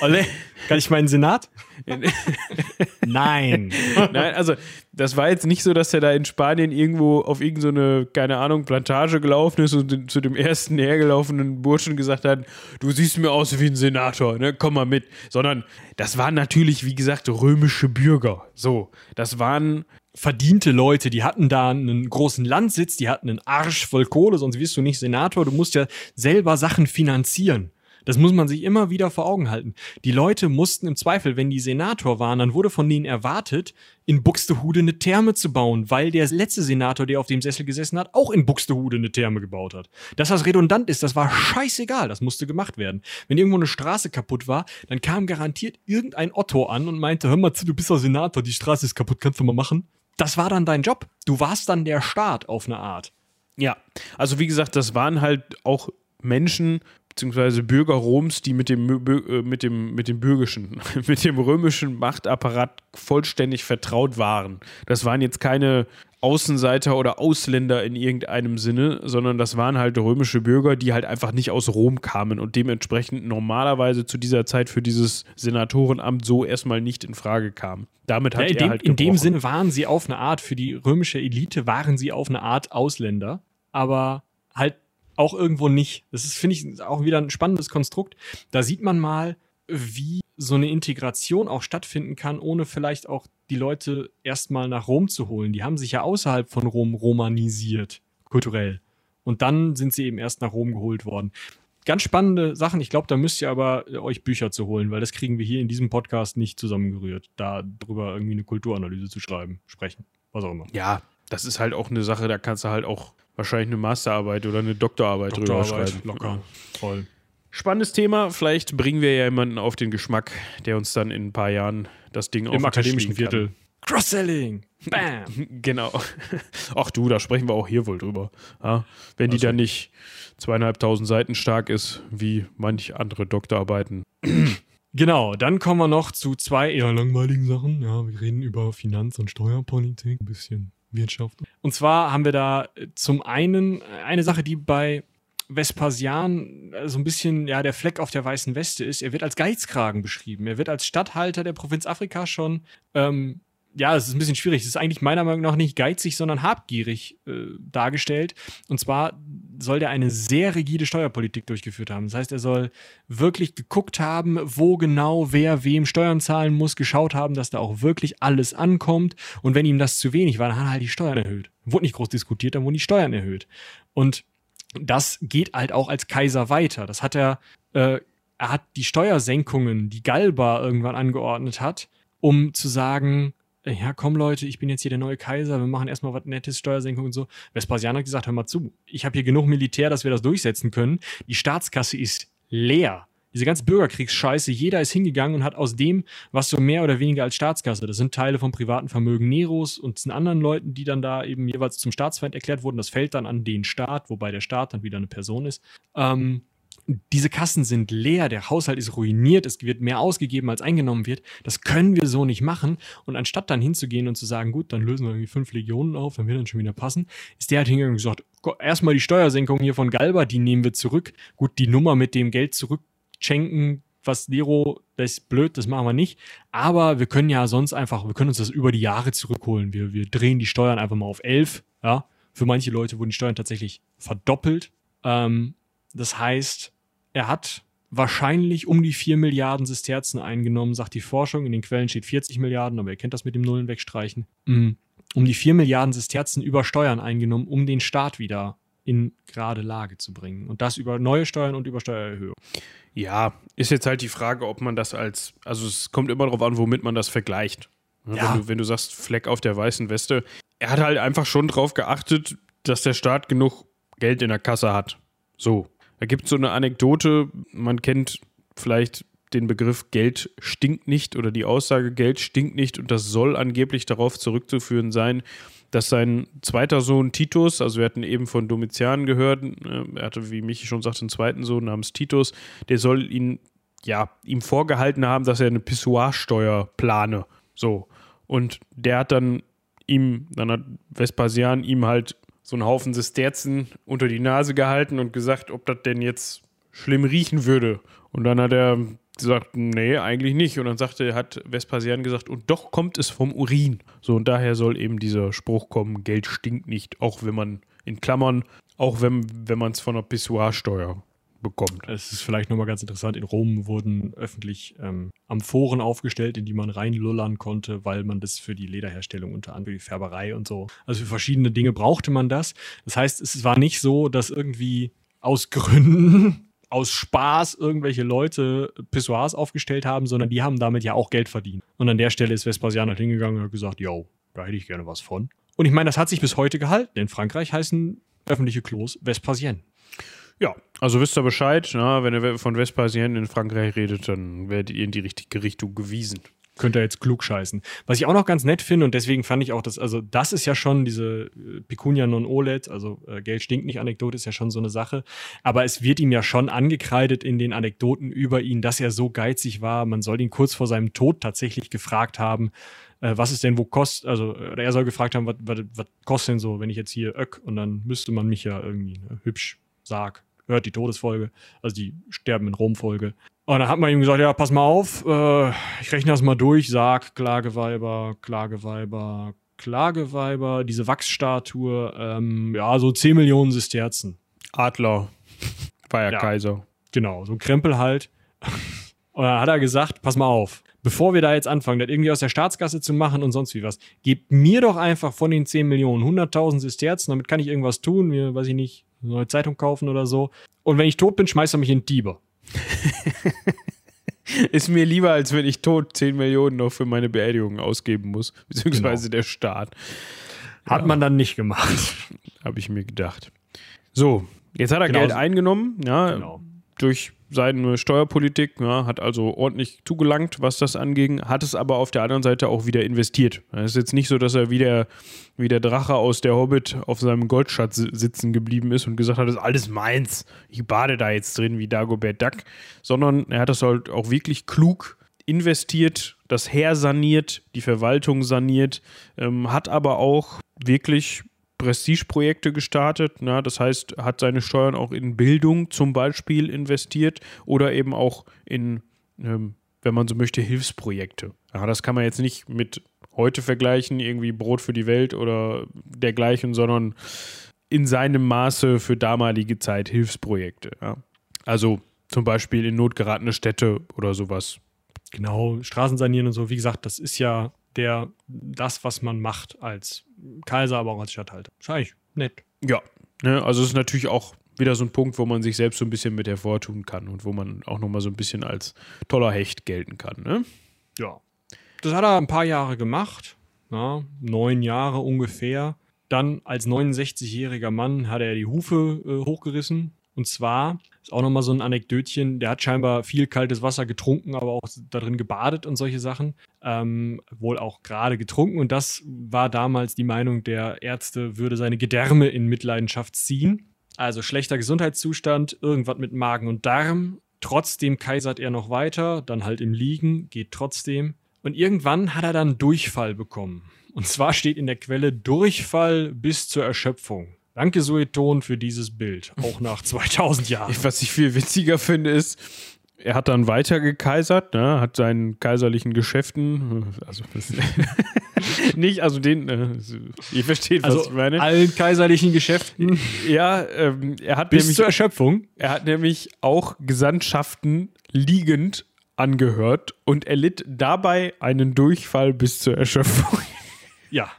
ole. Kann ich meinen Senat? [laughs] Nein. Nein, also das war jetzt nicht so, dass er da in Spanien irgendwo auf irgendeine, so keine Ahnung, Plantage gelaufen ist und zu dem ersten hergelaufenen Burschen gesagt hat, du siehst mir aus wie ein Senator, ne? komm mal mit. Sondern das waren natürlich, wie gesagt, römische Bürger. So, das waren verdiente Leute, die hatten da einen großen Landsitz, die hatten einen Arsch voll Kohle, sonst wirst du nicht Senator, du musst ja selber Sachen finanzieren. Das muss man sich immer wieder vor Augen halten. Die Leute mussten im Zweifel, wenn die Senator waren, dann wurde von denen erwartet, in Buxtehude eine Therme zu bauen, weil der letzte Senator, der auf dem Sessel gesessen hat, auch in Buxtehude eine Therme gebaut hat. Dass das redundant ist, das war scheißegal, das musste gemacht werden. Wenn irgendwo eine Straße kaputt war, dann kam garantiert irgendein Otto an und meinte, hör mal zu, du bist doch Senator, die Straße ist kaputt, kannst du mal machen? Das war dann dein Job. Du warst dann der Staat auf eine Art. Ja, also wie gesagt, das waren halt auch Menschen, beziehungsweise Bürger Roms, die mit dem, äh, mit dem, mit dem bürgerischen, [laughs] mit dem römischen Machtapparat vollständig vertraut waren. Das waren jetzt keine Außenseiter oder Ausländer in irgendeinem Sinne, sondern das waren halt römische Bürger, die halt einfach nicht aus Rom kamen und dementsprechend normalerweise zu dieser Zeit für dieses Senatorenamt so erstmal nicht in Frage kamen. Damit hat ja, in, er dem, halt in dem Sinne waren sie auf eine Art, für die römische Elite waren sie auf eine Art Ausländer, aber halt auch irgendwo nicht. Das ist, finde ich, auch wieder ein spannendes Konstrukt. Da sieht man mal, wie so eine Integration auch stattfinden kann, ohne vielleicht auch die Leute erstmal nach Rom zu holen. Die haben sich ja außerhalb von Rom romanisiert, kulturell. Und dann sind sie eben erst nach Rom geholt worden. Ganz spannende Sachen. Ich glaube, da müsst ihr aber euch Bücher zu holen, weil das kriegen wir hier in diesem Podcast nicht zusammengerührt, da drüber irgendwie eine Kulturanalyse zu schreiben, sprechen, was auch immer. Ja, das ist halt auch eine Sache, da kannst du halt auch wahrscheinlich eine Masterarbeit oder eine Doktorarbeit, Doktorarbeit drüber schreiben. Locker, voll. Spannendes Thema. Vielleicht bringen wir ja jemanden auf den Geschmack, der uns dann in ein paar Jahren das Ding Im akademischen Viertel. Cross-Selling. Bam. [laughs] genau. Ach du, da sprechen wir auch hier wohl drüber. Ja, wenn also. die dann nicht zweieinhalbtausend Seiten stark ist, wie manch andere Doktorarbeiten. [clears throat] Genau, dann kommen wir noch zu zwei eher langweiligen Sachen. Ja, wir reden über Finanz- und Steuerpolitik, ein bisschen Wirtschaft. Und zwar haben wir da äh, zum einen äh, eine Sache, die bei Vespasian äh, so ein bisschen ja der Fleck auf der weißen Weste ist. Er wird als Geizkragen beschrieben. Er wird als Statthalter der Provinz Afrika schon ähm, ja, es ist ein bisschen schwierig. Es ist eigentlich meiner Meinung nach nicht geizig, sondern habgierig äh, dargestellt. Und zwar soll der eine sehr rigide Steuerpolitik durchgeführt haben. Das heißt, er soll wirklich geguckt haben, wo genau wer wem Steuern zahlen muss, geschaut haben, dass da auch wirklich alles ankommt. Und wenn ihm das zu wenig war, dann hat er halt die Steuern erhöht. Wurde nicht groß diskutiert, dann wurden die Steuern erhöht. Und das geht halt auch als Kaiser weiter. Das hat er, äh, er hat die Steuersenkungen, die Galba irgendwann angeordnet hat, um zu sagen, ja, komm Leute, ich bin jetzt hier der neue Kaiser, wir machen erstmal was Nettes, Steuersenkung und so. Vespasian hat gesagt, hör mal zu, ich habe hier genug Militär, dass wir das durchsetzen können. Die Staatskasse ist leer. Diese ganze Bürgerkriegsscheiße, jeder ist hingegangen und hat aus dem, was so mehr oder weniger als Staatskasse, das sind Teile vom privaten Vermögen Neros und den anderen Leuten, die dann da eben jeweils zum Staatsfeind erklärt wurden, das fällt dann an den Staat, wobei der Staat dann wieder eine Person ist. Ähm, diese Kassen sind leer, der Haushalt ist ruiniert, es wird mehr ausgegeben, als eingenommen wird. Das können wir so nicht machen. Und anstatt dann hinzugehen und zu sagen, gut, dann lösen wir irgendwie fünf Legionen auf, dann wird dann schon wieder passen, ist der halt hingegangen und gesagt, erstmal die Steuersenkung hier von Galba, die nehmen wir zurück. Gut, die Nummer mit dem Geld zurückschenken, was Nero, das ist blöd, das machen wir nicht. Aber wir können ja sonst einfach, wir können uns das über die Jahre zurückholen. Wir, wir drehen die Steuern einfach mal auf elf. Ja, für manche Leute wurden die Steuern tatsächlich verdoppelt. Ähm, das heißt, er hat wahrscheinlich um die 4 Milliarden Sesterzen eingenommen, sagt die Forschung. In den Quellen steht 40 Milliarden, aber ihr kennt das mit dem Nullen wegstreichen. Mm. Um die 4 Milliarden Sesterzen über Steuern eingenommen, um den Staat wieder in gerade Lage zu bringen. Und das über neue Steuern und über Steuererhöhungen. Ja, ist jetzt halt die Frage, ob man das als, also es kommt immer darauf an, womit man das vergleicht. Ja. Wenn, du, wenn du sagst, Fleck auf der weißen Weste, er hat halt einfach schon darauf geachtet, dass der Staat genug Geld in der Kasse hat. So. Da gibt es so eine Anekdote, man kennt vielleicht den Begriff Geld stinkt nicht oder die Aussage Geld stinkt nicht und das soll angeblich darauf zurückzuführen sein, dass sein zweiter Sohn Titus, also wir hatten eben von Domitian gehört, äh, er hatte, wie Michi schon sagte, einen zweiten Sohn namens Titus, der soll ihn, ja, ihm vorgehalten haben, dass er eine Pissoirsteuer plane. So. Und der hat dann ihm, dann hat Vespasian ihm halt so einen Haufen Sesterzen unter die Nase gehalten und gesagt, ob das denn jetzt schlimm riechen würde. Und dann hat er gesagt, nee, eigentlich nicht. Und dann sagte, hat Vespasian gesagt, und doch kommt es vom Urin. So, und daher soll eben dieser Spruch kommen, Geld stinkt nicht, auch wenn man, in Klammern, auch wenn, wenn man es von einer Pissoirsteuer bekommt. Es ist vielleicht nochmal ganz interessant, in Rom wurden öffentlich ähm, Amphoren aufgestellt, in die man reinlullern konnte, weil man das für die Lederherstellung unter anderem, für die Färberei und so, also für verschiedene Dinge brauchte man das. Das heißt, es war nicht so, dass irgendwie aus Gründen [laughs] aus Spaß irgendwelche Leute Pissoirs aufgestellt haben, sondern die haben damit ja auch Geld verdient. Und an der Stelle ist Vespasian halt hingegangen und hat gesagt, yo, da hätte ich gerne was von. Und ich meine, das hat sich bis heute gehalten. In Frankreich heißen öffentliche Klos Vespasien. Ja, also wisst ihr Bescheid, na, wenn ihr von Vespasien in Frankreich redet, dann werdet ihr in die richtige Richtung gewiesen. Könnt ihr jetzt klug scheißen. Was ich auch noch ganz nett finde, und deswegen fand ich auch das, also das ist ja schon diese äh, Pecunia non olet, also äh, Geld stinkt nicht Anekdote, ist ja schon so eine Sache. Aber es wird ihm ja schon angekreidet in den Anekdoten über ihn, dass er so geizig war. Man soll ihn kurz vor seinem Tod tatsächlich gefragt haben, äh, was ist denn, wo kostet, also er soll gefragt haben, was, was, was kostet denn so, wenn ich jetzt hier öck und dann müsste man mich ja irgendwie ne, hübsch Sarg, hört die Todesfolge, also die Sterben in Rom-Folge. Und dann hat man ihm gesagt, ja, pass mal auf, äh, ich rechne das mal durch, Sarg, Klageweiber, Klageweiber, Klageweiber, diese Wachsstatue, ähm, ja, so 10 Millionen Sesterzen. Adler war ja, ja Kaiser. Genau, so ein Krempel halt. [laughs] Und dann hat er gesagt, pass mal auf, bevor wir da jetzt anfangen, das irgendwie aus der Staatskasse zu machen und sonst wie was, gebt mir doch einfach von den 10 Millionen 100.000 Sesterzen, damit kann ich irgendwas tun, mir, weiß ich nicht, eine neue Zeitung kaufen oder so. Und wenn ich tot bin, schmeißt er mich in Dieber. [laughs] Ist mir lieber, als wenn ich tot 10 Millionen noch für meine Beerdigung ausgeben muss, [laughs] beziehungsweise genau. der Staat. Hat ja. man dann nicht gemacht. Habe ich mir gedacht. So, jetzt hat er genau. Geld eingenommen, ja, genau. Durch seine Steuerpolitik, ja, hat also ordentlich zugelangt, was das anging, hat es aber auf der anderen Seite auch wieder investiert. Es ist jetzt nicht so, dass er wieder wie der Drache aus der Hobbit auf seinem Goldschatz sitzen geblieben ist und gesagt hat, das ist alles meins, ich bade da jetzt drin wie Dagobert Duck, sondern er hat das halt auch wirklich klug investiert, das Heer saniert, die Verwaltung saniert, ähm, hat aber auch wirklich Prestigeprojekte gestartet. Na, das heißt, hat seine Steuern auch in Bildung zum Beispiel investiert oder eben auch in, ähm, wenn man so möchte, Hilfsprojekte. Ja, das kann man jetzt nicht mit heute vergleichen, irgendwie Brot für die Welt oder dergleichen, sondern in seinem Maße für damalige Zeit Hilfsprojekte. Ja. Also zum Beispiel in notgeratene Städte oder sowas. Genau, Straßen sanieren und so. Wie gesagt, das ist ja der, das, was man macht als Kaiser, aber auch als Statthalter. Ist eigentlich nett. Ja, ne, also es ist natürlich auch wieder so ein Punkt, wo man sich selbst so ein bisschen mit hervortun kann und wo man auch nochmal so ein bisschen als toller Hecht gelten kann. Ne? Ja. Das hat er ein paar Jahre gemacht, ja, neun Jahre ungefähr. Dann als 69-jähriger Mann hat er die Hufe äh, hochgerissen und zwar ist auch nochmal so ein Anekdötchen, der hat scheinbar viel kaltes Wasser getrunken, aber auch darin gebadet und solche Sachen. Ähm, wohl auch gerade getrunken. Und das war damals die Meinung der Ärzte, würde seine Gedärme in Mitleidenschaft ziehen. Also schlechter Gesundheitszustand, irgendwas mit Magen und Darm. Trotzdem kaisert er noch weiter, dann halt im Liegen, geht trotzdem. Und irgendwann hat er dann Durchfall bekommen. Und zwar steht in der Quelle Durchfall bis zur Erschöpfung. Danke, Sueton, für dieses Bild, auch nach [laughs] 2000 Jahren. Was ich viel witziger finde, ist, er hat dann weiter gekaisert, ne, hat seinen kaiserlichen Geschäften, also [laughs] nicht, also den, äh, ihr versteht, was also ich meine. Allen kaiserlichen Geschäften. Ja, ähm, er hat bis nämlich, zur Erschöpfung. Er hat nämlich auch Gesandtschaften liegend angehört und erlitt dabei einen Durchfall bis zur Erschöpfung. Ja.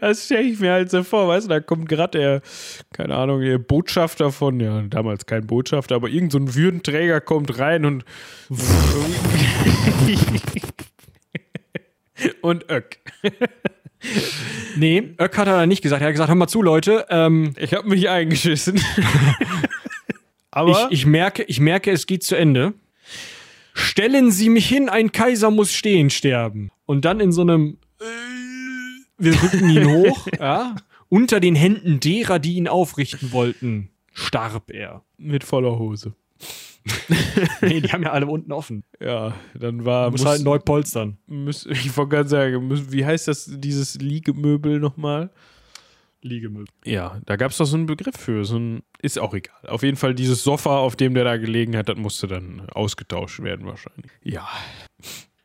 Das stelle ich mir halt so vor, weißt du, da kommt gerade der, keine Ahnung, der Botschafter von, ja, damals kein Botschafter, aber irgend so ein Würdenträger kommt rein und [laughs] und Öck. [laughs] Nee, Öck hat er nicht gesagt. Er hat gesagt, hör mal zu, Leute. Ähm, Ich habe mich eingeschissen. [laughs] ich, aber ich, merke, ich merke, es geht zu Ende. Stellen Sie mich hin, ein Kaiser muss stehen sterben. Und dann in so einem äh, Wir rücken ihn hoch, [laughs] ja. Unter den Händen derer, die ihn aufrichten wollten, starb er. mit voller Hose. [laughs] Nee, die haben ja alle unten offen. Ja, dann war. Muss halt neu polstern. muss, [laughs] ich wollte gerade sagen, muss, wie heißt das, dieses Liegemöbel nochmal? Liegemöbel. Ja, da gab es doch so einen Begriff für. So ein, ist auch egal. Auf jeden Fall dieses Sofa, auf dem der da gelegen hat, das musste dann ausgetauscht werden wahrscheinlich. Ja.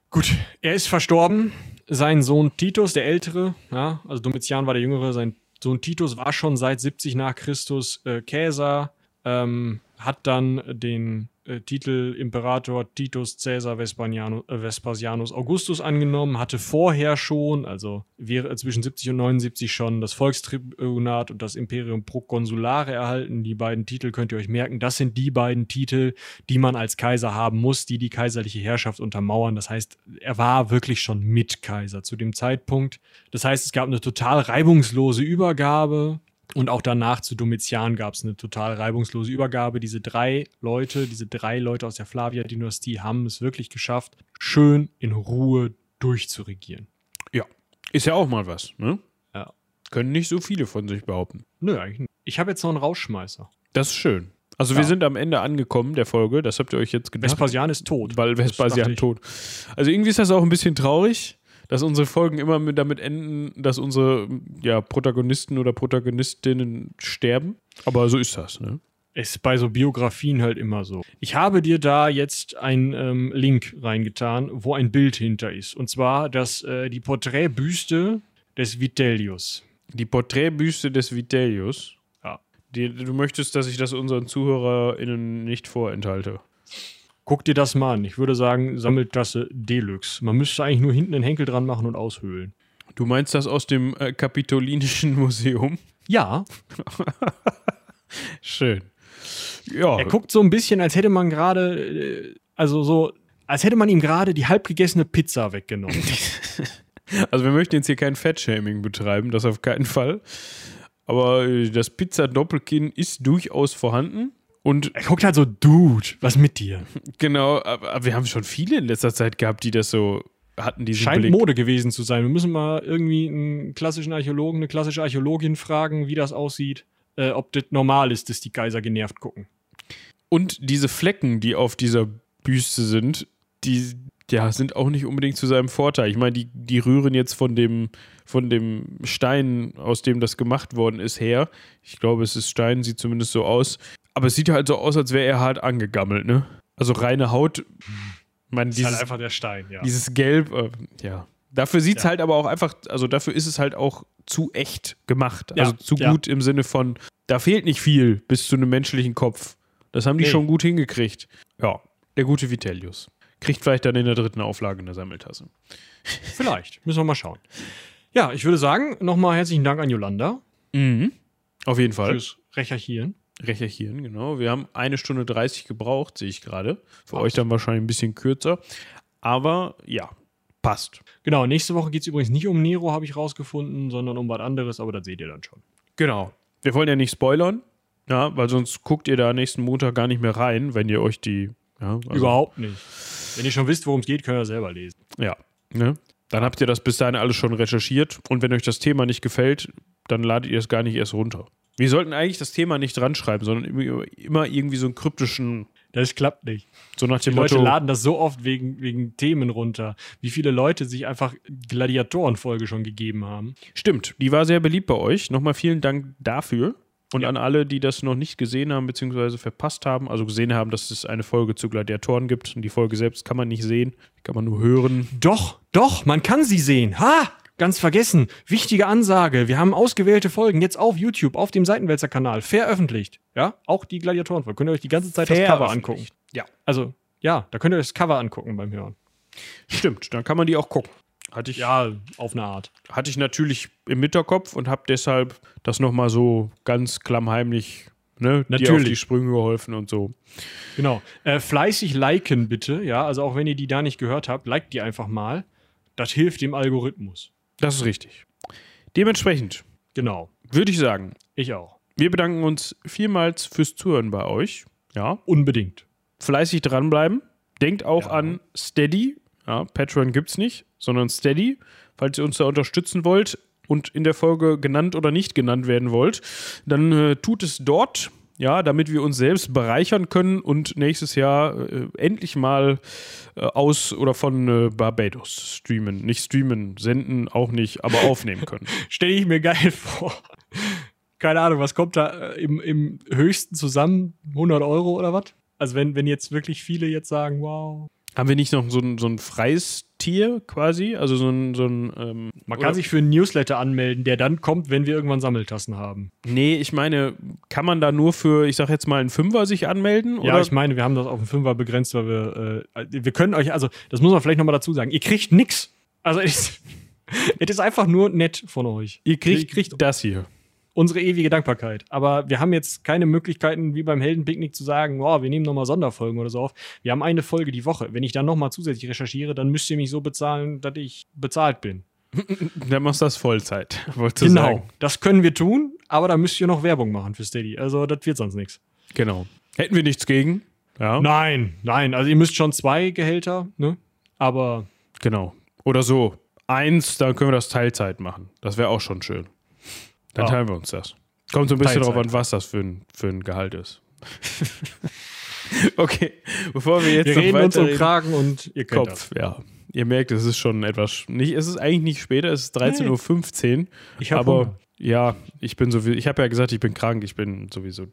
Gut, er ist verstorben. Sein Sohn Titus, der Ältere, ja, also Domitian war der Jüngere, sein Sohn Titus war schon seit 70 nach Christus äh, Caesar, ähm, hat dann den äh, Titel Imperator Titus Caesar Vespasianus, äh, Vespasianus Augustus angenommen, hatte vorher schon, also wäre zwischen 70 und 79 schon das Volkstribunat und das Imperium Proconsulare erhalten. Die beiden Titel könnt ihr euch merken. Das sind die beiden Titel, die man als Kaiser haben muss, die die kaiserliche Herrschaft untermauern. Das heißt, er war wirklich schon Mitkaiser zu dem Zeitpunkt. Das heißt, es gab eine total reibungslose Übergabe. Und auch danach zu Domitian gab es eine total reibungslose Übergabe. Diese drei Leute, diese drei Leute aus der Flavia-Dynastie haben es wirklich geschafft, schön in Ruhe durchzuregieren. Ja. Ist ja auch mal was, ne? Ja. Können nicht so viele von sich behaupten. Nö, eigentlich nicht. Ich habe jetzt noch einen Rausschmeißer. Das ist schön. Also Ja. wir sind am Ende angekommen der Folge, das habt ihr euch jetzt gedacht. Vespasian ist tot. weil Vespasian tot. Also irgendwie ist das auch ein bisschen traurig, dass unsere Folgen immer mit, damit enden, dass unsere ja, Protagonisten oder Protagonistinnen sterben. Aber so ist das, ne? Ist bei so Biografien halt immer so. Ich habe dir da jetzt einen ähm, Link reingetan, wo ein Bild hinter ist. Und zwar das, äh, die Porträtbüste des Vitellius. Die Porträtbüste des Vitellius. Ja. Die, du möchtest, dass ich das unseren ZuhörerInnen nicht vorenthalte. Guck dir das mal an. Ich würde sagen, Sammeltasse Deluxe. Man müsste eigentlich nur hinten einen Henkel dran machen und aushöhlen. Du meinst das aus dem äh, Kapitolinischen Museum? Ja, [laughs] Schön. Ja, er guckt so ein bisschen, als hätte man gerade, äh, also so, als hätte man ihm gerade die halbgegessene Pizza weggenommen. [laughs] also wir möchten jetzt hier kein Fettshaming betreiben, das auf keinen Fall. Aber äh, das Pizza-Doppelkinn ist durchaus vorhanden. Und er guckt halt so, Dude, was mit dir? Genau, aber wir haben schon viele in letzter Zeit gehabt, die das so hatten, diesen Scheint Blick. Mode gewesen zu sein. Wir müssen mal irgendwie einen klassischen Archäologen, eine klassische Archäologin fragen, wie das aussieht. Äh, ob das normal ist, dass die Kaiser genervt gucken. Und diese Flecken, die auf dieser Büste sind, die ja, sind auch nicht unbedingt zu seinem Vorteil. Ich meine, die, die rühren jetzt von dem, von dem Stein, aus dem das gemacht worden ist, her. Ich glaube, es ist Stein, sieht zumindest so aus. Aber es sieht halt so aus, als wäre er hart angegammelt, ne? Also reine Haut. Ich meine, Ist halt dieses, einfach der Stein, ja. Dieses Gelb, äh, ja. Dafür sieht es Ja. halt aber auch einfach, also dafür ist es halt auch zu echt gemacht. Ja, Also zu ja. gut im Sinne von, da fehlt nicht viel bis zu einem menschlichen Kopf. Das haben die Nee. schon gut hingekriegt. Ja, der gute Vitellius. Kriegt vielleicht dann in der dritten Auflage eine Sammeltasse. [laughs] Vielleicht. Müssen wir mal schauen. Ja, ich würde sagen, nochmal herzlichen Dank an Yolanda Mhm. Auf jeden Fall. fürs Recherchieren. Recherchieren, genau. Wir haben eine Stunde 30 gebraucht, sehe ich gerade. Für Passt. euch dann wahrscheinlich ein bisschen kürzer. Aber ja, passt. Genau, nächste Woche geht es übrigens nicht um Nero, habe ich rausgefunden, sondern um was anderes, aber das seht ihr dann schon. Genau. Wir wollen ja nicht spoilern, ja, weil sonst guckt ihr da nächsten Montag gar nicht mehr rein, wenn ihr euch die. Ja, also, Überhaupt nicht. Wenn ihr schon wisst, worum es geht, könnt ihr selber lesen. Ja. Ne? Dann habt ihr das bis dahin alles schon recherchiert und wenn euch das Thema nicht gefällt, dann ladet ihr es gar nicht erst runter. Wir sollten eigentlich das Thema nicht dran schreiben, sondern immer, irgendwie so einen kryptischen, Das klappt nicht. so nach Die dem Leute Motto. laden das so oft wegen, wegen Themen runter. Wie viele Leute sich einfach Gladiatorenfolge schon gegeben haben. Stimmt, die war sehr beliebt bei euch. Nochmal vielen Dank dafür. Und an alle, die das noch nicht gesehen haben, beziehungsweise verpasst haben, also gesehen haben, dass es eine Folge zu Gladiatoren gibt. Und die Folge selbst kann man nicht sehen, die kann man nur hören. Doch, doch, man kann sie sehen. Ha! Ganz vergessen. Wichtige Ansage. Wir haben ausgewählte Folgen jetzt auf YouTube, auf dem Seitenwälzer-Kanal, veröffentlicht. Ja, auch die Gladiatorenfolge. Könnt ihr euch die ganze Zeit das Cover angucken. Ja, Also, ja, da könnt ihr euch das Cover angucken beim Hören. stimmt. Dann kann man die auch gucken. Hatte ich, Ja, auf eine Art. hatte ich natürlich im Hinterkopf und habe deshalb das nochmal so ganz klammheimlich ne, dir auf Natürlich. die Sprünge geholfen und so. Genau. Äh, fleißig liken bitte, ja. Also auch wenn ihr die da nicht gehört habt, liked die einfach mal. Das hilft dem Algorithmus. Das ist richtig. Dementsprechend Genau. würde ich sagen, Ich auch. wir bedanken uns vielmals fürs Zuhören bei euch. Ja, Unbedingt. fleißig dranbleiben. Denkt auch Ja. an Steady. Ja, Patreon gibt's nicht, sondern Steady. Falls ihr uns da unterstützen wollt und in der Folge genannt oder nicht genannt werden wollt, dann äh, tut es dort. Ja, damit wir uns selbst bereichern können und nächstes Jahr äh, endlich mal äh, aus oder von äh, Barbados streamen. Nicht streamen, senden auch nicht, aber [laughs] aufnehmen können. Stelle ich mir geil vor. Keine Ahnung, was kommt da äh, im, im höchsten zusammen? 100 Euro oder was? Also wenn, wenn jetzt wirklich viele jetzt sagen, wow. Haben wir nicht noch so ein, so ein freies Tier quasi? Also so ein. So ein ähm, Man kann sich für einen Newsletter anmelden, der dann kommt, wenn wir irgendwann Sammeltassen haben. Nee, ich meine, kann man da nur für, ich sag jetzt mal, einen Fünfer sich anmelden? Ja, oder? ich meine, wir haben das auf den Fünfer begrenzt, weil wir, äh, wir können euch, also das muss man vielleicht nochmal dazu sagen, ihr kriegt nix. Also es, [laughs] es ist einfach nur nett von euch. ihr kriegt, ihr kriegt das hier. Unsere ewige Dankbarkeit. Aber wir haben jetzt keine Möglichkeiten, wie beim Heldenpicknick, zu sagen, oh, wir nehmen nochmal Sonderfolgen oder so auf. Wir haben eine Folge die Woche. Wenn ich dann nochmal zusätzlich recherchiere, dann müsst ihr mich so bezahlen, dass ich bezahlt bin. [laughs] Dann machst du das Vollzeit. [laughs] wolltest Genau. sagen. Das können wir tun, aber da müsst ihr noch Werbung machen für Steady. Also, das wird sonst nichts. Genau. Hätten wir nichts gegen. Ja, Nein, nein. Also, ihr müsst schon zwei Gehälter, ne? Aber genau. Oder so. Eins, dann können wir das Teilzeit machen. Das wäre auch schon schön. Dann teilen wir uns das. Kommt so ein bisschen Teilzeit. darauf an, was das für ein, für ein Gehalt ist. [laughs] okay, bevor wir jetzt wir noch reden uns um Kragen und ihr das. Kopf, ja. Ihr merkt, es ist schon etwas. Nicht, es ist eigentlich nicht später, es ist 13.15 Uhr. Ich hab aber Hunger. ja, ich bin sowieso. Ich habe ja gesagt, ich bin krank, ich bin sowieso.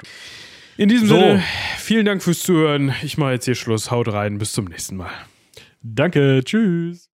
In diesem So. Sinne, vielen Dank fürs Zuhören. Ich mache jetzt hier Schluss. Haut rein, bis zum nächsten Mal. Danke, tschüss.